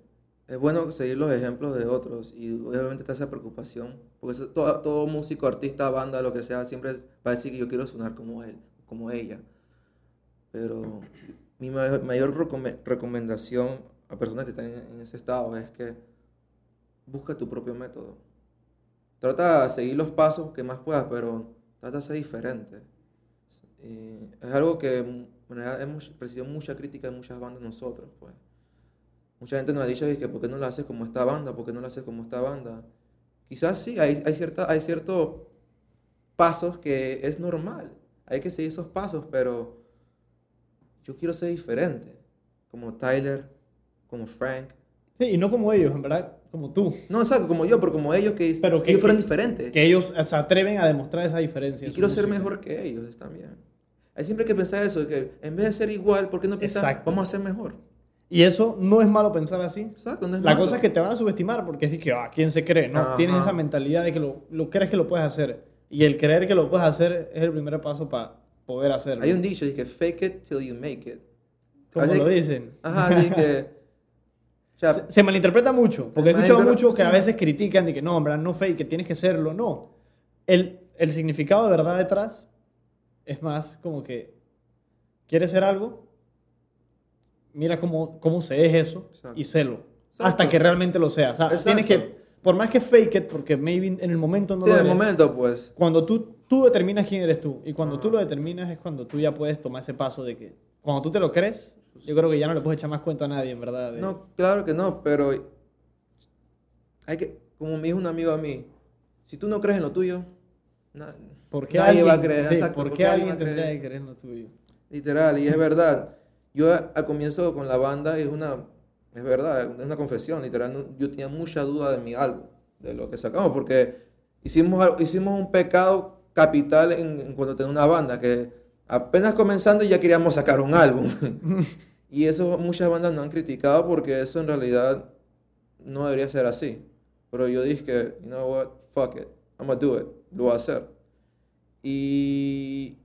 es bueno seguir los ejemplos de otros y obviamente está esa preocupación, porque todo, todo músico, artista, banda, lo que sea, siempre va a decir que yo quiero sonar como él, como ella. Pero mi mayor, mayor recome- recomendación a personas que están en, ese estado es que busca tu propio método. Trata de seguir los pasos que más puedas, pero trata de ser diferente. Es algo que en realidad hemos recibido mucha crítica de muchas bandas nosotros, pues. Mucha gente nos ha dicho que por qué no lo haces como esta banda, por qué no lo haces como esta banda. Quizás sí, hay, hay, cierta, hay ciertos pasos que es normal. Hay que seguir esos pasos, pero yo quiero ser diferente. Como Tyler, como Frank. Sí, y no como ellos, en verdad, como tú. No, exacto, como yo, pero como ellos que, Pero que- ellos fueron que- diferentes. Que ellos se atreven a demostrar esa diferencia. y quiero ser mejor que ellos también. Hay siempre que pensar eso, que en vez de ser igual, ¿por qué no pensar, Exacto. vamos a ser mejor? Y eso no es malo pensar así. Exacto, no es La malo. cosa es que te van a subestimar porque es que, ah, ¿quién se cree? No, Ajá. tienes esa mentalidad de que lo, lo crees que lo puedes hacer. Y el creer que lo puedes hacer es el primer paso para poder hacerlo. Hay un dicho, dice que fake it till you make it. Como lo dicen. Ajá, dice que... o sea, Se, se malinterpreta mucho, porque he escuchado mucho que a veces critican de que no, verdad, no fake, que tienes que serlo. No. El, el significado de verdad detrás es más como que quieres ser algo, mira cómo, cómo se es eso Exacto. y sélo. Hasta que realmente lo sea. O sea, tienes Exacto. que, por más que fake it, porque maybe en el momento no sí, lo en el eres, momento, pues. Cuando tú, tú determinas quién eres tú y cuando tú Ajá. lo determinas es cuando tú ya puedes tomar ese paso de que cuando tú te lo crees, yo creo que ya no le puedes echar más cuenta a nadie, en verdad. de- No, claro que no, pero hay que, como me dijo un amigo a mí, si tú no crees en lo tuyo, na- ¿Por qué nadie alguien, va a creer. sí, exacto, ¿por ¿por qué qué alguien va a tendría que creer en lo tuyo? Literal, y es verdad. Yo a- al comienzo con la banda es una, es verdad, es una confesión, literal. no- Yo tenía mucha duda de mi álbum, de lo que sacamos, porque hicimos, hicimos un pecado capital en, en cuando tenía una banda, que apenas comenzando ya queríamos sacar un álbum. y eso muchas bandas nos han criticado porque eso en realidad no debería ser así. Pero yo dije que, you know what, fuck it, I'm gonna do it, lo voy a hacer. Y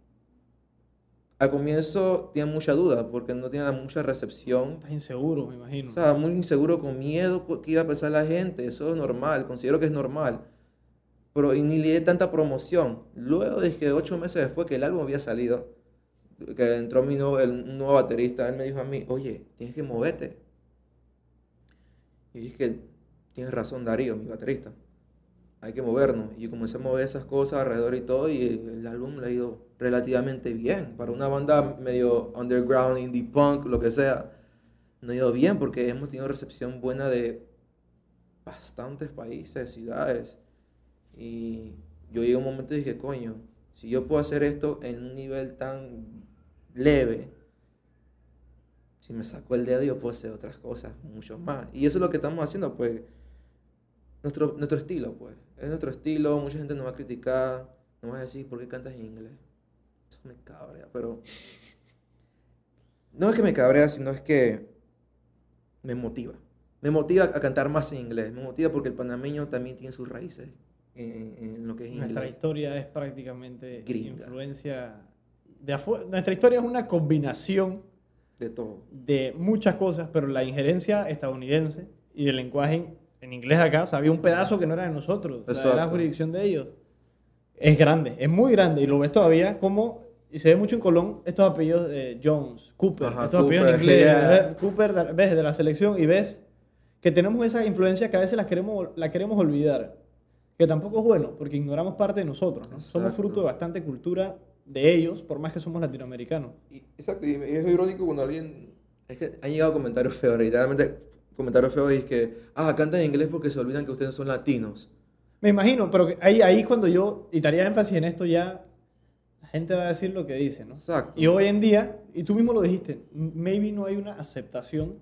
al comienzo tenía mucha duda porque no tenía mucha recepción. Estás inseguro, me imagino. O sea, muy inseguro, con miedo que iba a pensar la gente. Eso es normal, considero que es normal. Pero y ni le di tanta promoción. Luego de que ocho meses después que el álbum había salido, que entró mi nuevo, el, un nuevo baterista, él me dijo a mí, oye, tienes que moverte. Y dije que tienes razón Darío, mi baterista. Hay que movernos. Y comencé a mover esas cosas alrededor y todo. Y el álbum le ha ido relativamente bien. Para una banda medio underground, indie punk, lo que sea. No ha ido bien porque hemos tenido recepción buena de bastantes países, ciudades. Y yo llegué a un momento y dije, coño, si yo puedo hacer esto en un nivel tan leve, si me saco el dedo yo puedo hacer otras cosas, mucho más. Y eso es lo que estamos haciendo, pues, nuestro, nuestro estilo, pues. Es nuestro estilo, mucha gente nos va a criticar, nos va a decir, ¿por qué cantas en inglés? Eso me cabrea, pero... No es que me cabrea, sino es que me motiva. Me motiva a cantar más en inglés. Me motiva porque el panameño también tiene sus raíces en, en lo que es Nuestra inglés. historia es prácticamente Gringa. influencia de afuera. Nuestra historia es una combinación De todo. de muchas cosas, pero la injerencia estadounidense y del lenguaje en, inglés acá, o sea, había un pedazo que no era de nosotros, la, de la Exacto. jurisdicción de ellos. Es grande, es muy grande y lo ves todavía como, y se ve mucho en Colón, estos apellidos de Jones, Cooper, Ajá, estos apellidos en Cooper, inglés, yeah. Cooper, de- ves de la selección y ves que tenemos esa influencia que a veces la queremos, la queremos olvidar, que tampoco es bueno, porque ignoramos parte de nosotros, ¿no? Somos fruto de bastante cultura de ellos, por más que somos latinoamericanos. Y, exacto, y es irónico cuando alguien... Es que han llegado comentarios feos, literalmente comentarios feos y es que, ah, cantan en inglés porque se olvidan que ustedes son latinos. Me imagino, pero ahí, ahí cuando yo y te haría énfasis en esto ya, la gente va a decir lo que dice, ¿no? Exacto. Y hoy en día, y tú mismo lo dijiste, maybe no hay una aceptación,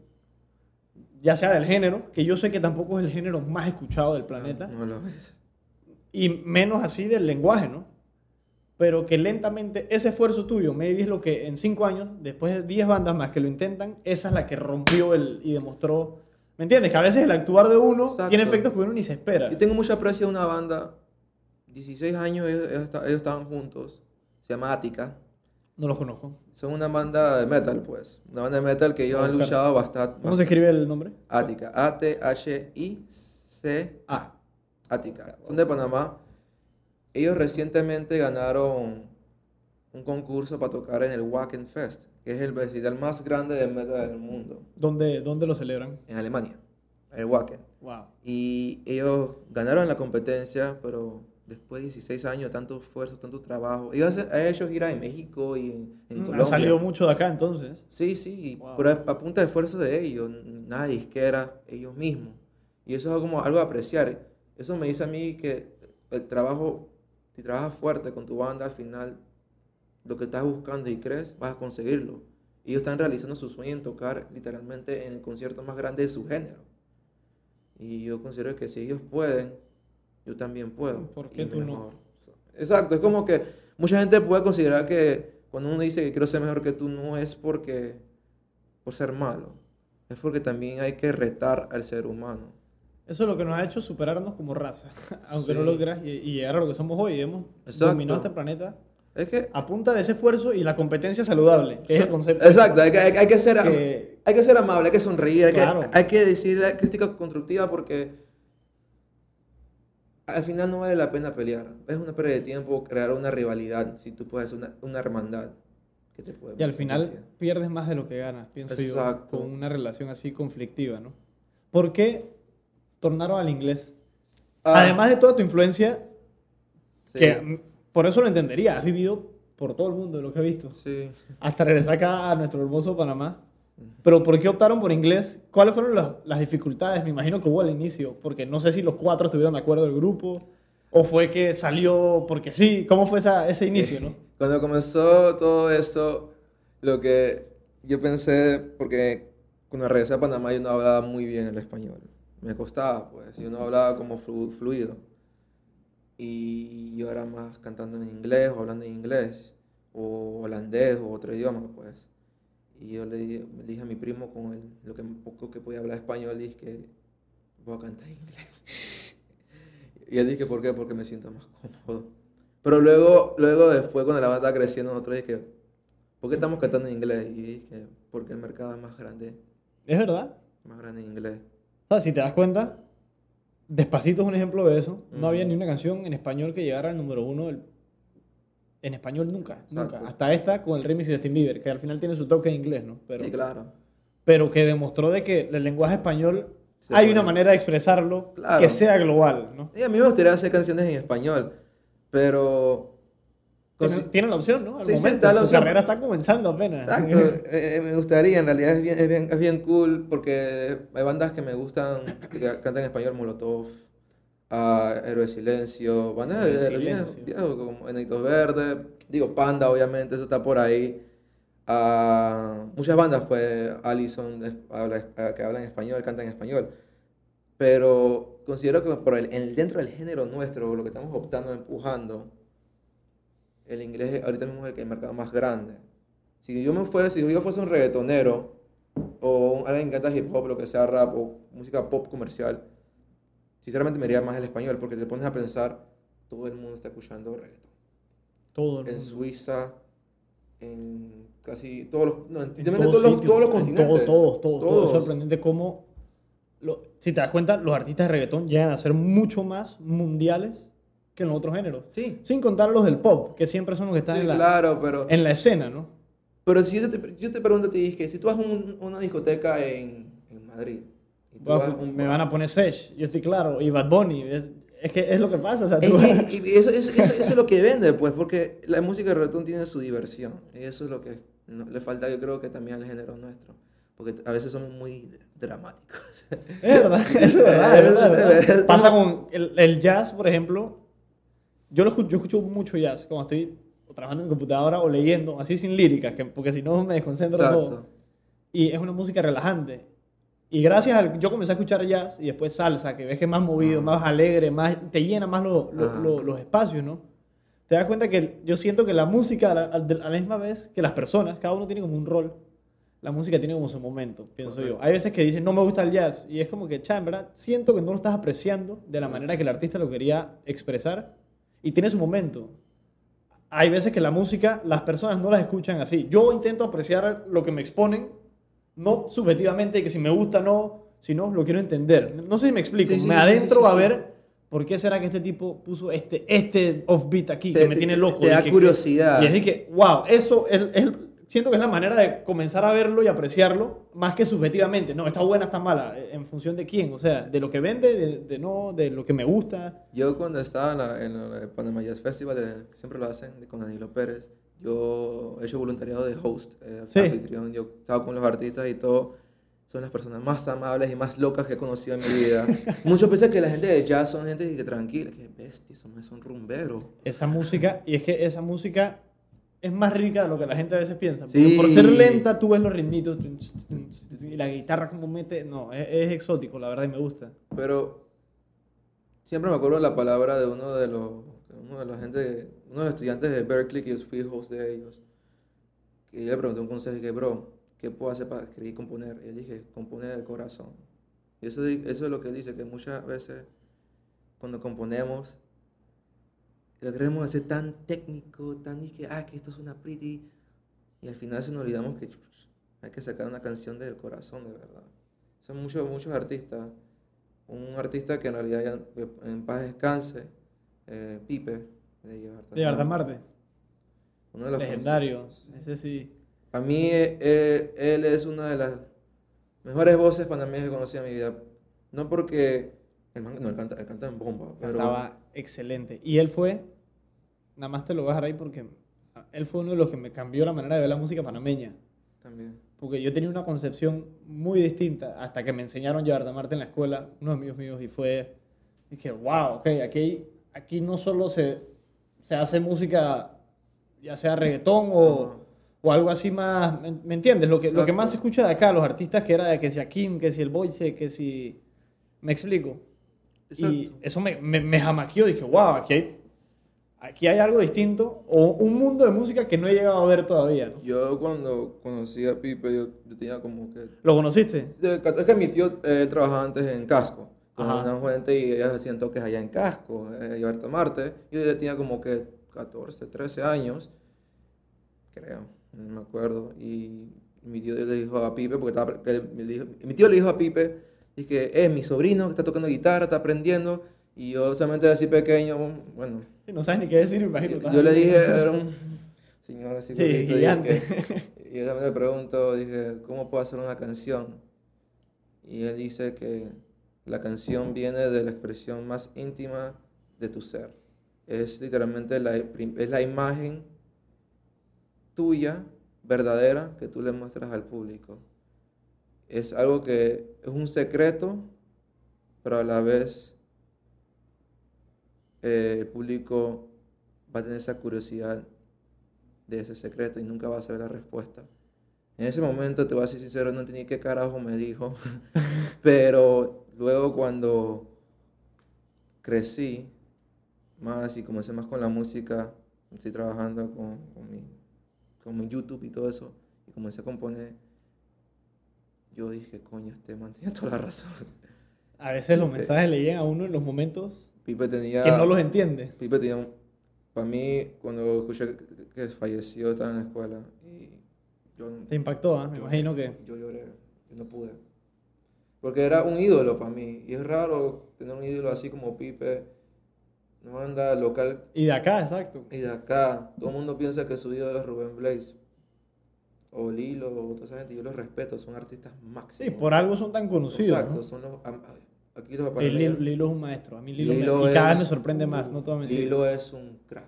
ya sea del género, que yo sé que tampoco es el género más escuchado del planeta, No, no lo es. y menos así del lenguaje, ¿no? Pero que lentamente ese esfuerzo tuyo, maybe es lo que en cinco años, después de 10 bandas más que lo intentan, esa es la que rompió el, y demostró, ¿me entiendes? Que a veces el actuar de uno Exacto. tiene efectos que uno ni se espera. Yo tengo mucha aprecio a una banda, 16 años ellos, ellos esta- ellos estaban juntos, se llama Ática. No los conozco. Son una banda de metal, pues. Una banda de metal que ellos Voy a han luchado bastante. ¿Cómo se escribe el nombre? Ática. A-T-H-I-C-A. Ática. Son de Panamá. Ellos recientemente ganaron un concurso para tocar en el Wacken Fest, que es el festival más grande de metal del mundo, ¿Dónde, dónde lo celebran? en Alemania. El Wacken. Wow. Y ellos ganaron la competencia, pero después de 16 años, tanto esfuerzo, tanto trabajo. Ellos hacen- a ellos gira en México y en, en Mm, Colombia. Ha salido mucho de acá entonces. Sí, sí, Wow. pero a, a punta de esfuerzo de ellos, nada de disquera, ellos mismos. Y eso es como algo a apreciar. Eso me dice a mí que el trabajo, si trabajas fuerte con tu banda, al final lo que estás buscando y crees, vas a conseguirlo. Ellos están realizando su sueño en tocar literalmente en el concierto más grande de su género. Y yo considero que si ellos pueden, yo también puedo. ¿Por qué y tú no? Exacto, es como que mucha gente puede considerar que cuando uno dice que quiero ser mejor que tú, no es porque por ser malo, es porque también hay que retar al ser humano. Eso es lo que nos ha hecho superarnos como raza. Aunque no Sí. lo creas y, y llegar a lo que somos hoy. Hemos Exacto. dominado este planeta Es que... a punta de ese esfuerzo y la competencia saludable, que es el concepto. Exacto, hay que, hay, hay que ser, am- que- hay que ser amable, hay que sonreír, hay, que, hay que decir la crítica constructiva porque al final no vale la pena pelear. Es una pérdida de tiempo crear una rivalidad si tú puedes hacer una, una hermandad que te puede Y al final pierdes más de lo que ganas, pienso Exacto. yo, con una relación así conflictiva, ¿no? ¿Por qué tornaron al inglés? Ah, Además de toda tu influencia, sí, que por eso lo entendería, has vivido por todo el mundo, lo que he visto. sí. Hasta regresar acá a nuestro hermoso Panamá. Pero ¿por qué optaron por inglés? ¿Cuáles fueron las, las dificultades? Me imagino que hubo al inicio, porque no sé si los cuatro estuvieron de acuerdo del grupo, o fue que salió porque sí. ¿Cómo fue esa, ese inicio, no? Cuando comenzó todo esto, lo que yo pensé, porque cuando regresé a Panamá yo no hablaba muy bien el español. Me costaba, pues, yo no hablaba como flu- fluido. Y yo era más cantando en inglés o hablando en inglés, o holandés o otro idioma, pues. Y yo le, di- le dije a mi primo con el, lo que poco que podía hablar español, dije que voy a cantar en inglés. y él dije, ¿por qué? Porque me siento más cómodo. Pero luego, luego después, cuando la banda estaba creciendo, nosotros dije, ¿por qué estamos cantando en inglés? Y dije, porque el mercado es más grande, Es verdad. más grande en inglés. O sea, si te das cuenta, Despacito es un ejemplo de eso. No había ni una canción en español que llegara al número uno del- en español nunca, nunca. Hasta esta con el remix de Justin Bieber, que al final tiene su toque en inglés, ¿no? Pero, Sí, claro. pero que demostró de que el lenguaje español hay una manera de expresarlo Claro. que sea global, ¿no? Y a mí me gustaría hacer canciones en español, pero... Tiene, tiene la opción, ¿no? Al Sí, sí, momento, está la su opción. carrera está comenzando apenas. Exacto, eh, eh, me gustaría, en realidad es bien, es bien, es bien cool porque hay bandas que me gustan, que cantan en español, Molotov, ah, Héroe de Silencio, bandas de, Silencio. viejo, como Enanitos Verdes, digo Panda obviamente, eso está por ahí. Ah, muchas bandas, pues Allison es- habla, ah, que hablan español, cantan en español, pero considero que por el, en- dentro del género nuestro, lo que estamos optando, empujando, el inglés ahorita mismo es el que el mercado más grande. Si yo me fuera, si yo fuese un reggaetonero o un- alguien que canta hip hop, lo que sea rap o música pop comercial, sinceramente me iría más el español porque te pones a pensar, todo el mundo está escuchando reggaeton. Todo el En mundo. Suiza, en casi todos los, no, en, En todos, todos los, todos los en continentes. Todo, todo, todo, todo. Es Todos. sorprendente cómo, lo- si te das cuenta, los artistas de reggaetón llegan a ser mucho más mundiales que en los otros géneros. Sí, Sin contar los del pop, que siempre son los que están sí, en, la, claro, pero, en la escena, ¿no? pero si yo te, yo te pregunto a ti, que si tú vas a un- una discoteca en, en Madrid, y tú vas a un- me van a poner Sesh, yo estoy claro, y Bad Bunny. Es, es que es lo que pasa. O sea, Y, tú- y- y eso, eso- eso- eso es lo que vende, pues, porque la música de reggaetón tiene su diversión. Y eso es lo que no- le falta, yo creo que también al género nuestro. Porque a veces somos muy dramáticos. Es verdad, es verdad, es verdad, es verdad. Es verdad. Pasa con el, el jazz, por ejemplo. Yo, lo escucho, yo escucho mucho jazz cuando estoy trabajando en mi computadora o leyendo, así sin líricas, que, porque si no me desconcentro todo. Exacto. Y es una música relajante. Y gracias al. Yo comencé a escuchar jazz y después salsa, que ves que es más movido, Ah. más alegre, más, te llena más lo- lo- Ah. lo- los espacios, ¿no? Te das cuenta que yo siento que la música, a la, a la misma vez que las personas, cada uno tiene como un rol. La música tiene como su momento, pienso yo. Correcto. Hay veces que dicen, no me gusta el jazz. Y es como que, cha, en verdad, siento que no lo estás apreciando de la manera que el artista lo quería expresar. Y tiene su momento. hay veces que la música, las personas no las escuchan así. Yo intento apreciar lo que me exponen, no subjetivamente, que si me gusta no, sino lo quiero entender. No sé si me explico. Sí, sí, me sí, adentro a ver por qué será que este tipo puso este, este offbeat aquí, Te- que me te- tiene loco. te da que- curiosidad. Y es de que, wow, eso es, es- siento que es la manera de comenzar a verlo y apreciarlo, más que subjetivamente. No, está buena, está mala, eh, en función de quién, o sea, de lo que vende, de, de no, de lo que me gusta. Yo cuando estaba en, la, en el Panama Jazz Festival, de- siempre lo hacen de- con Danilo Pérez, yo he hecho voluntariado de host, eh, Sí. anfitrión, yo estaba con los artistas y todo. Son las personas más amables y más locas que he conocido en mi vida. Muchos piensan que la gente de jazz son gente que tranquila, que bestia, son, son rumberos. Esa música, y es que esa música es más rica de lo que la gente a veces piensa. Porque Sí. Por ser lenta, tú ves los ritmitos y la guitarra como mete, no, es, es exótico, la verdad, y me gusta. Pero siempre me acuerdo de la palabra de uno de los, uno de la gente, uno de los estudiantes de Berkeley, que yo fui host de ellos, que yo le pregunté un consejo y que, bro, ¿qué puedo hacer para escribir y componer? Y él dije, componer el corazón. Y eso, eso es lo que él dice, que muchas veces cuando componemos, lo queremos hacer tan técnico, tan que, ah, que esto es una pretty, y al final se nos olvidamos que hay que sacar una canción del corazón, de verdad. Son muchos, muchos artistas. Un artista que en realidad ya en paz descanse, eh, Pipe, de Llevarte De Arte Marte, Uno de los legendario, conocidos. ese sí. A mí, eh, eh, él es una de las mejores voces panameñas que conocí en mi vida. No porque. El man, no, él canta, él canta en bomba, pero. Estaba excelente. Y él fue, nada más te lo voy a dejar ahí porque él fue uno de los que me cambió la manera de ver la música panameña. También. Porque yo tenía una concepción muy distinta hasta que me enseñaron Llevarte a Marte en la escuela, unos amigos míos, y fue, dije, wow, ok, aquí, aquí no solo se, se hace música, ya sea reggaetón o, o algo así más, ¿me, entiendes? Lo que, lo que más se escucha de acá, los artistas que era de que si Akim, que si el Boyce, que si... ¿Me explico? Y Exacto. eso me, me, me jamaqueó, dije, wow, aquí hay, aquí hay algo distinto, o un mundo de música que no he llegado a ver todavía, ¿no? Yo cuando conocí a Pipe, yo, yo tenía como que ¿Lo conociste? Es que mi tío, eh, él trabajaba antes en Casco, con Ajá. una gente y ellas hacían toques allá en Casco, eh, a Marte. Yo ya tenía como que 14, 13 años, creo, no me acuerdo. Y mi tío le dijo a Pipe, porque estaba, que mi tío le dijo a Pipe, dije, es mi sobrino que está tocando guitarra, está aprendiendo. Y yo solamente así pequeño, bueno, No sabes ni qué decir, me imagino. yo, le dije, era un señor así Sí, gordito, gigante. dije, y yo también le pregunto, dije, ¿cómo puedo hacer una canción? Y él dice que la canción viene de la expresión más íntima de tu ser. Es literalmente la, es la imagen tuya, verdadera, que tú le muestras al público. Es algo que es un secreto, pero a la vez eh, el público va a tener esa curiosidad de ese secreto y nunca va a saber la respuesta. En ese momento, te voy a ser sincero, no entendí qué carajo me dijo, pero luego cuando crecí más y comencé más con la música, estoy trabajando con, con mi, con mi YouTube y todo eso, y comencé a componer, yo dije, coño, este man tiene toda la razón. A veces los mensajes le llegan a uno en los momentos Pipe tenía... que no los entiende. Pipe tenía, un- para mí, cuando escuché que, falleció, estaba en la escuela y yo, Te impactó, ¿ah? me yo- imagino que. yo lloré, yo no pude. Porque era un ídolo para mí y es raro tener un ídolo así como Pipe, una banda local Y de acá, exacto. y de acá. Todo el mundo piensa que su ídolo es Rubén Blaze o Lilo o toda esa gente. Yo los respeto, son artistas máximos. Sí, por algo son tan conocidos. Exacto, ¿no? son los. Aquí los Lilo, Lilo es un maestro. A mí Lilo, me- Lilo y cada vez me sorprende más, no mentir. Lilo es un crack.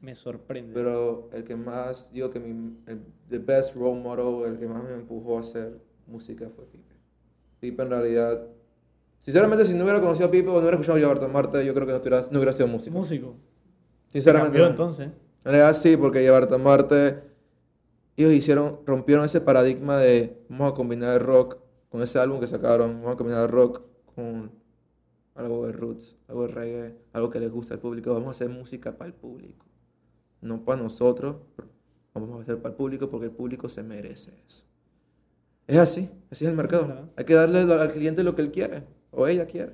Me sorprende. Pero el que más, digo que mi, el the best role model, el que más me empujó a hacer música fue Pipe. Pipe en realidad, sinceramente si no hubiera conocido a Pipe o no hubiera escuchado a Marte, yo creo que no hubiera, no hubiera sido músico. Músico. Sinceramente. Cambió entonces. En realidad sí, porque a Marte, ellos hicieron, rompieron ese paradigma de vamos a combinar rock con ese álbum que sacaron, vamos a combinar rock con algo de roots, algo de reggae, algo que les gusta al público, vamos a hacer música para el público, no para nosotros, vamos a hacer para el público porque el público se merece eso. Es así, así es el mercado. Hay que darle al cliente lo que él quiere o ella quiere.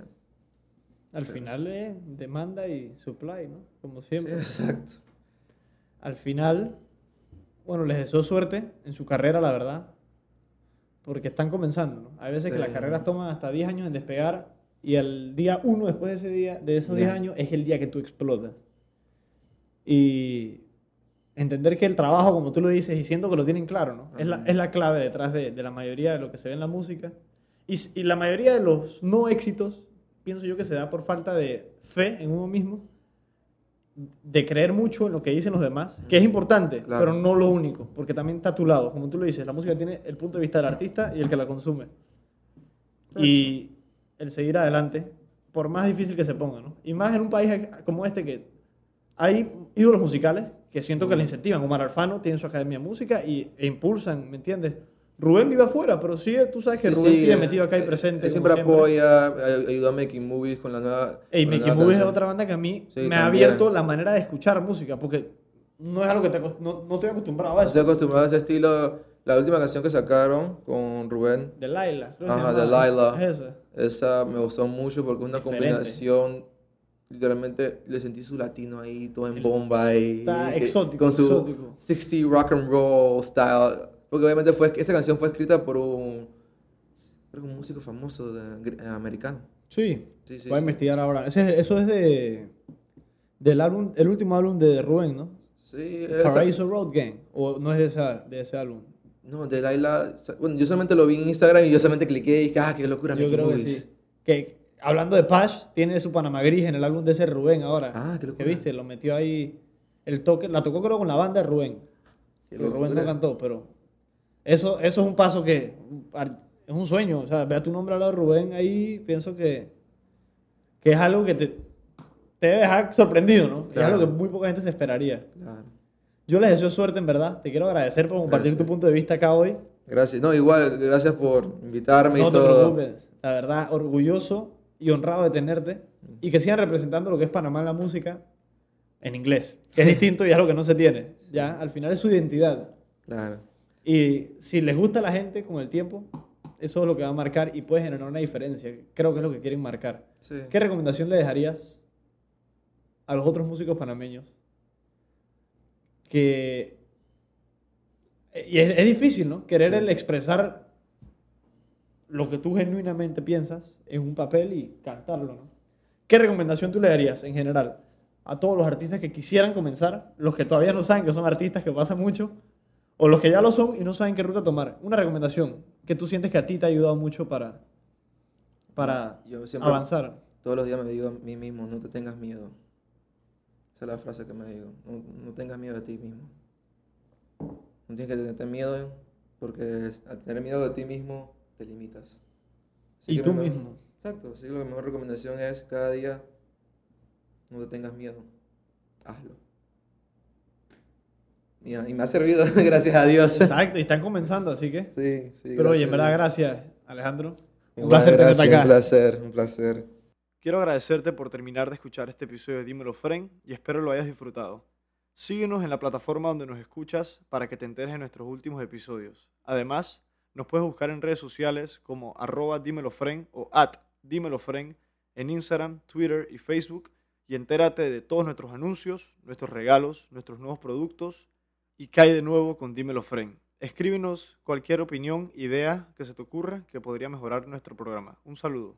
Al final es demanda y supply, ¿no? Como Sí, siempre. exacto. al final, bueno, les deseo suerte en su carrera, la verdad, porque están comenzando, ¿no? Hay veces que las carreras toman hasta 10 años en despegar y el día uno después de ese día, de esos 10 Ya. años, es el día que tú explotas. Y entender que el trabajo, como tú lo dices, y siento que lo tienen claro, ¿no? Es la, es la clave detrás de, de la mayoría de lo que se ve en la música. Y, y la mayoría de los no éxitos, pienso yo que se da por falta de fe en uno mismo, de creer mucho en lo que dicen los demás, que es importante, Claro. pero no lo único, porque también está a tu lado. Como tú lo dices, la música tiene el punto de vista del artista y el que la consume. Y el seguir adelante, por más difícil que se ponga, ¿no? Y más en un país como este que hay ídolos musicales que siento que le incentivan. Omar Alfano tiene su academia de música y, e impulsan, ¿me entiendes? Rubén vive afuera, pero sigue, tú sabes que Sí, Rubén sí, sigue eh, metido acá y eh, presente. Él siempre apoya, ay- ayuda a Making Movies con la nueva. Ey, Mickey nueva Movies es canción. otra banda que a mí Sí, me ha también. abierto la manera de escuchar música, porque no es algo que te, no, no estoy acostumbrado a Estoy eso. acostumbrado a ese estilo. La última canción que sacaron con Rubén, De Laila. Ajá, llama. Delilah. Es esa. esa me gustó mucho porque es una Diferente. combinación. Literalmente le sentí su latino ahí, todo en bomba y, Está y- exótico, con su exótico. 60 rock and roll style. Porque obviamente fue, esta canción fue escrita por un, que músico famoso de- eh, americano. Sí, Sí, sí, voy a sí. investigar ahora. Ese es- eso es de del álbum, el último álbum de Rubén, ¿no? Sí, Paraíso Road Gang. O no es de, esa, de ese álbum. No, Delilah. Bueno, yo solamente lo vi en Instagram y yo solamente cliqué y dije, ah, qué locura, Yo creo que Movies. sí. Que hablando de Pash, tiene su Panamá Gris en el álbum de ese Rubén ahora. Ah, qué que locura. viste, lo metió ahí. El toque, la tocó creo con la banda de Rubén. Rubén no cantó, pero eso, eso es un paso que es un sueño. O sea, vea tu nombre al lado de Rubén ahí, pienso que, que es algo que te, te debe dejar sorprendido, ¿no? Es Claro. algo que muy poca gente se esperaría. Claro. Yo les deseo suerte, en verdad. Te quiero agradecer por compartir Gracias. tu punto de vista acá hoy. Gracias. No, igual, gracias por invitarme No y te todo. preocupes. La verdad, orgulloso y honrado de tenerte. Y que sigan representando lo que es Panamá en la música en inglés. Que es distinto y es algo que no se tiene. Ya, al final es su identidad. Claro. Y si les gusta a la gente con el tiempo, eso es lo que va a marcar y puede generar una diferencia. Creo que es lo que quieren marcar. Sí. ¿Qué recomendación le dejarías a los otros músicos panameños? Que... Y es, es difícil, ¿no? Querer el expresar lo que tú genuinamente piensas en un papel y cantarlo, ¿no? ¿Qué recomendación tú le darías en general a todos los artistas que quisieran comenzar, los que todavía no saben que son artistas, que pasa mucho, o los que ya lo son y no saben qué ruta tomar? Una recomendación que tú sientes que a ti te ha ayudado mucho para, para Yo siempre, avanzar. todos los días me digo a mí mismo, no te tengas miedo. Esa es la frase que me digo. No, no tengas miedo de ti mismo. No tienes que tenerte miedo porque al tener miedo de ti mismo te limitas. Así Y tú mejor- mismo. Exacto. Así que la mejor recomendación es cada día no te tengas miedo. Hazlo. Mira, y me ha servido, gracias a Dios. Exacto, y están comenzando, así que. Sí, sí. Pero oye, en verdad, gracias, Alejandro. Un Igual, placer tenerte gracias, acá. Un placer, un placer. Quiero agradecerte por terminar de escuchar este episodio de Dímelo Fren y espero lo hayas disfrutado. Síguenos en la plataforma donde nos escuchas para que te enteres de nuestros últimos episodios. Además, nos puedes buscar en redes sociales como arroba dímelofren o at dímelofren en Instagram, Twitter y Facebook y entérate de todos nuestros anuncios, nuestros regalos, nuestros nuevos productos y hay de nuevo con Dímelo Fren. Escríbenos cualquier opinión, idea que se te ocurra que podría mejorar nuestro programa. Un saludo.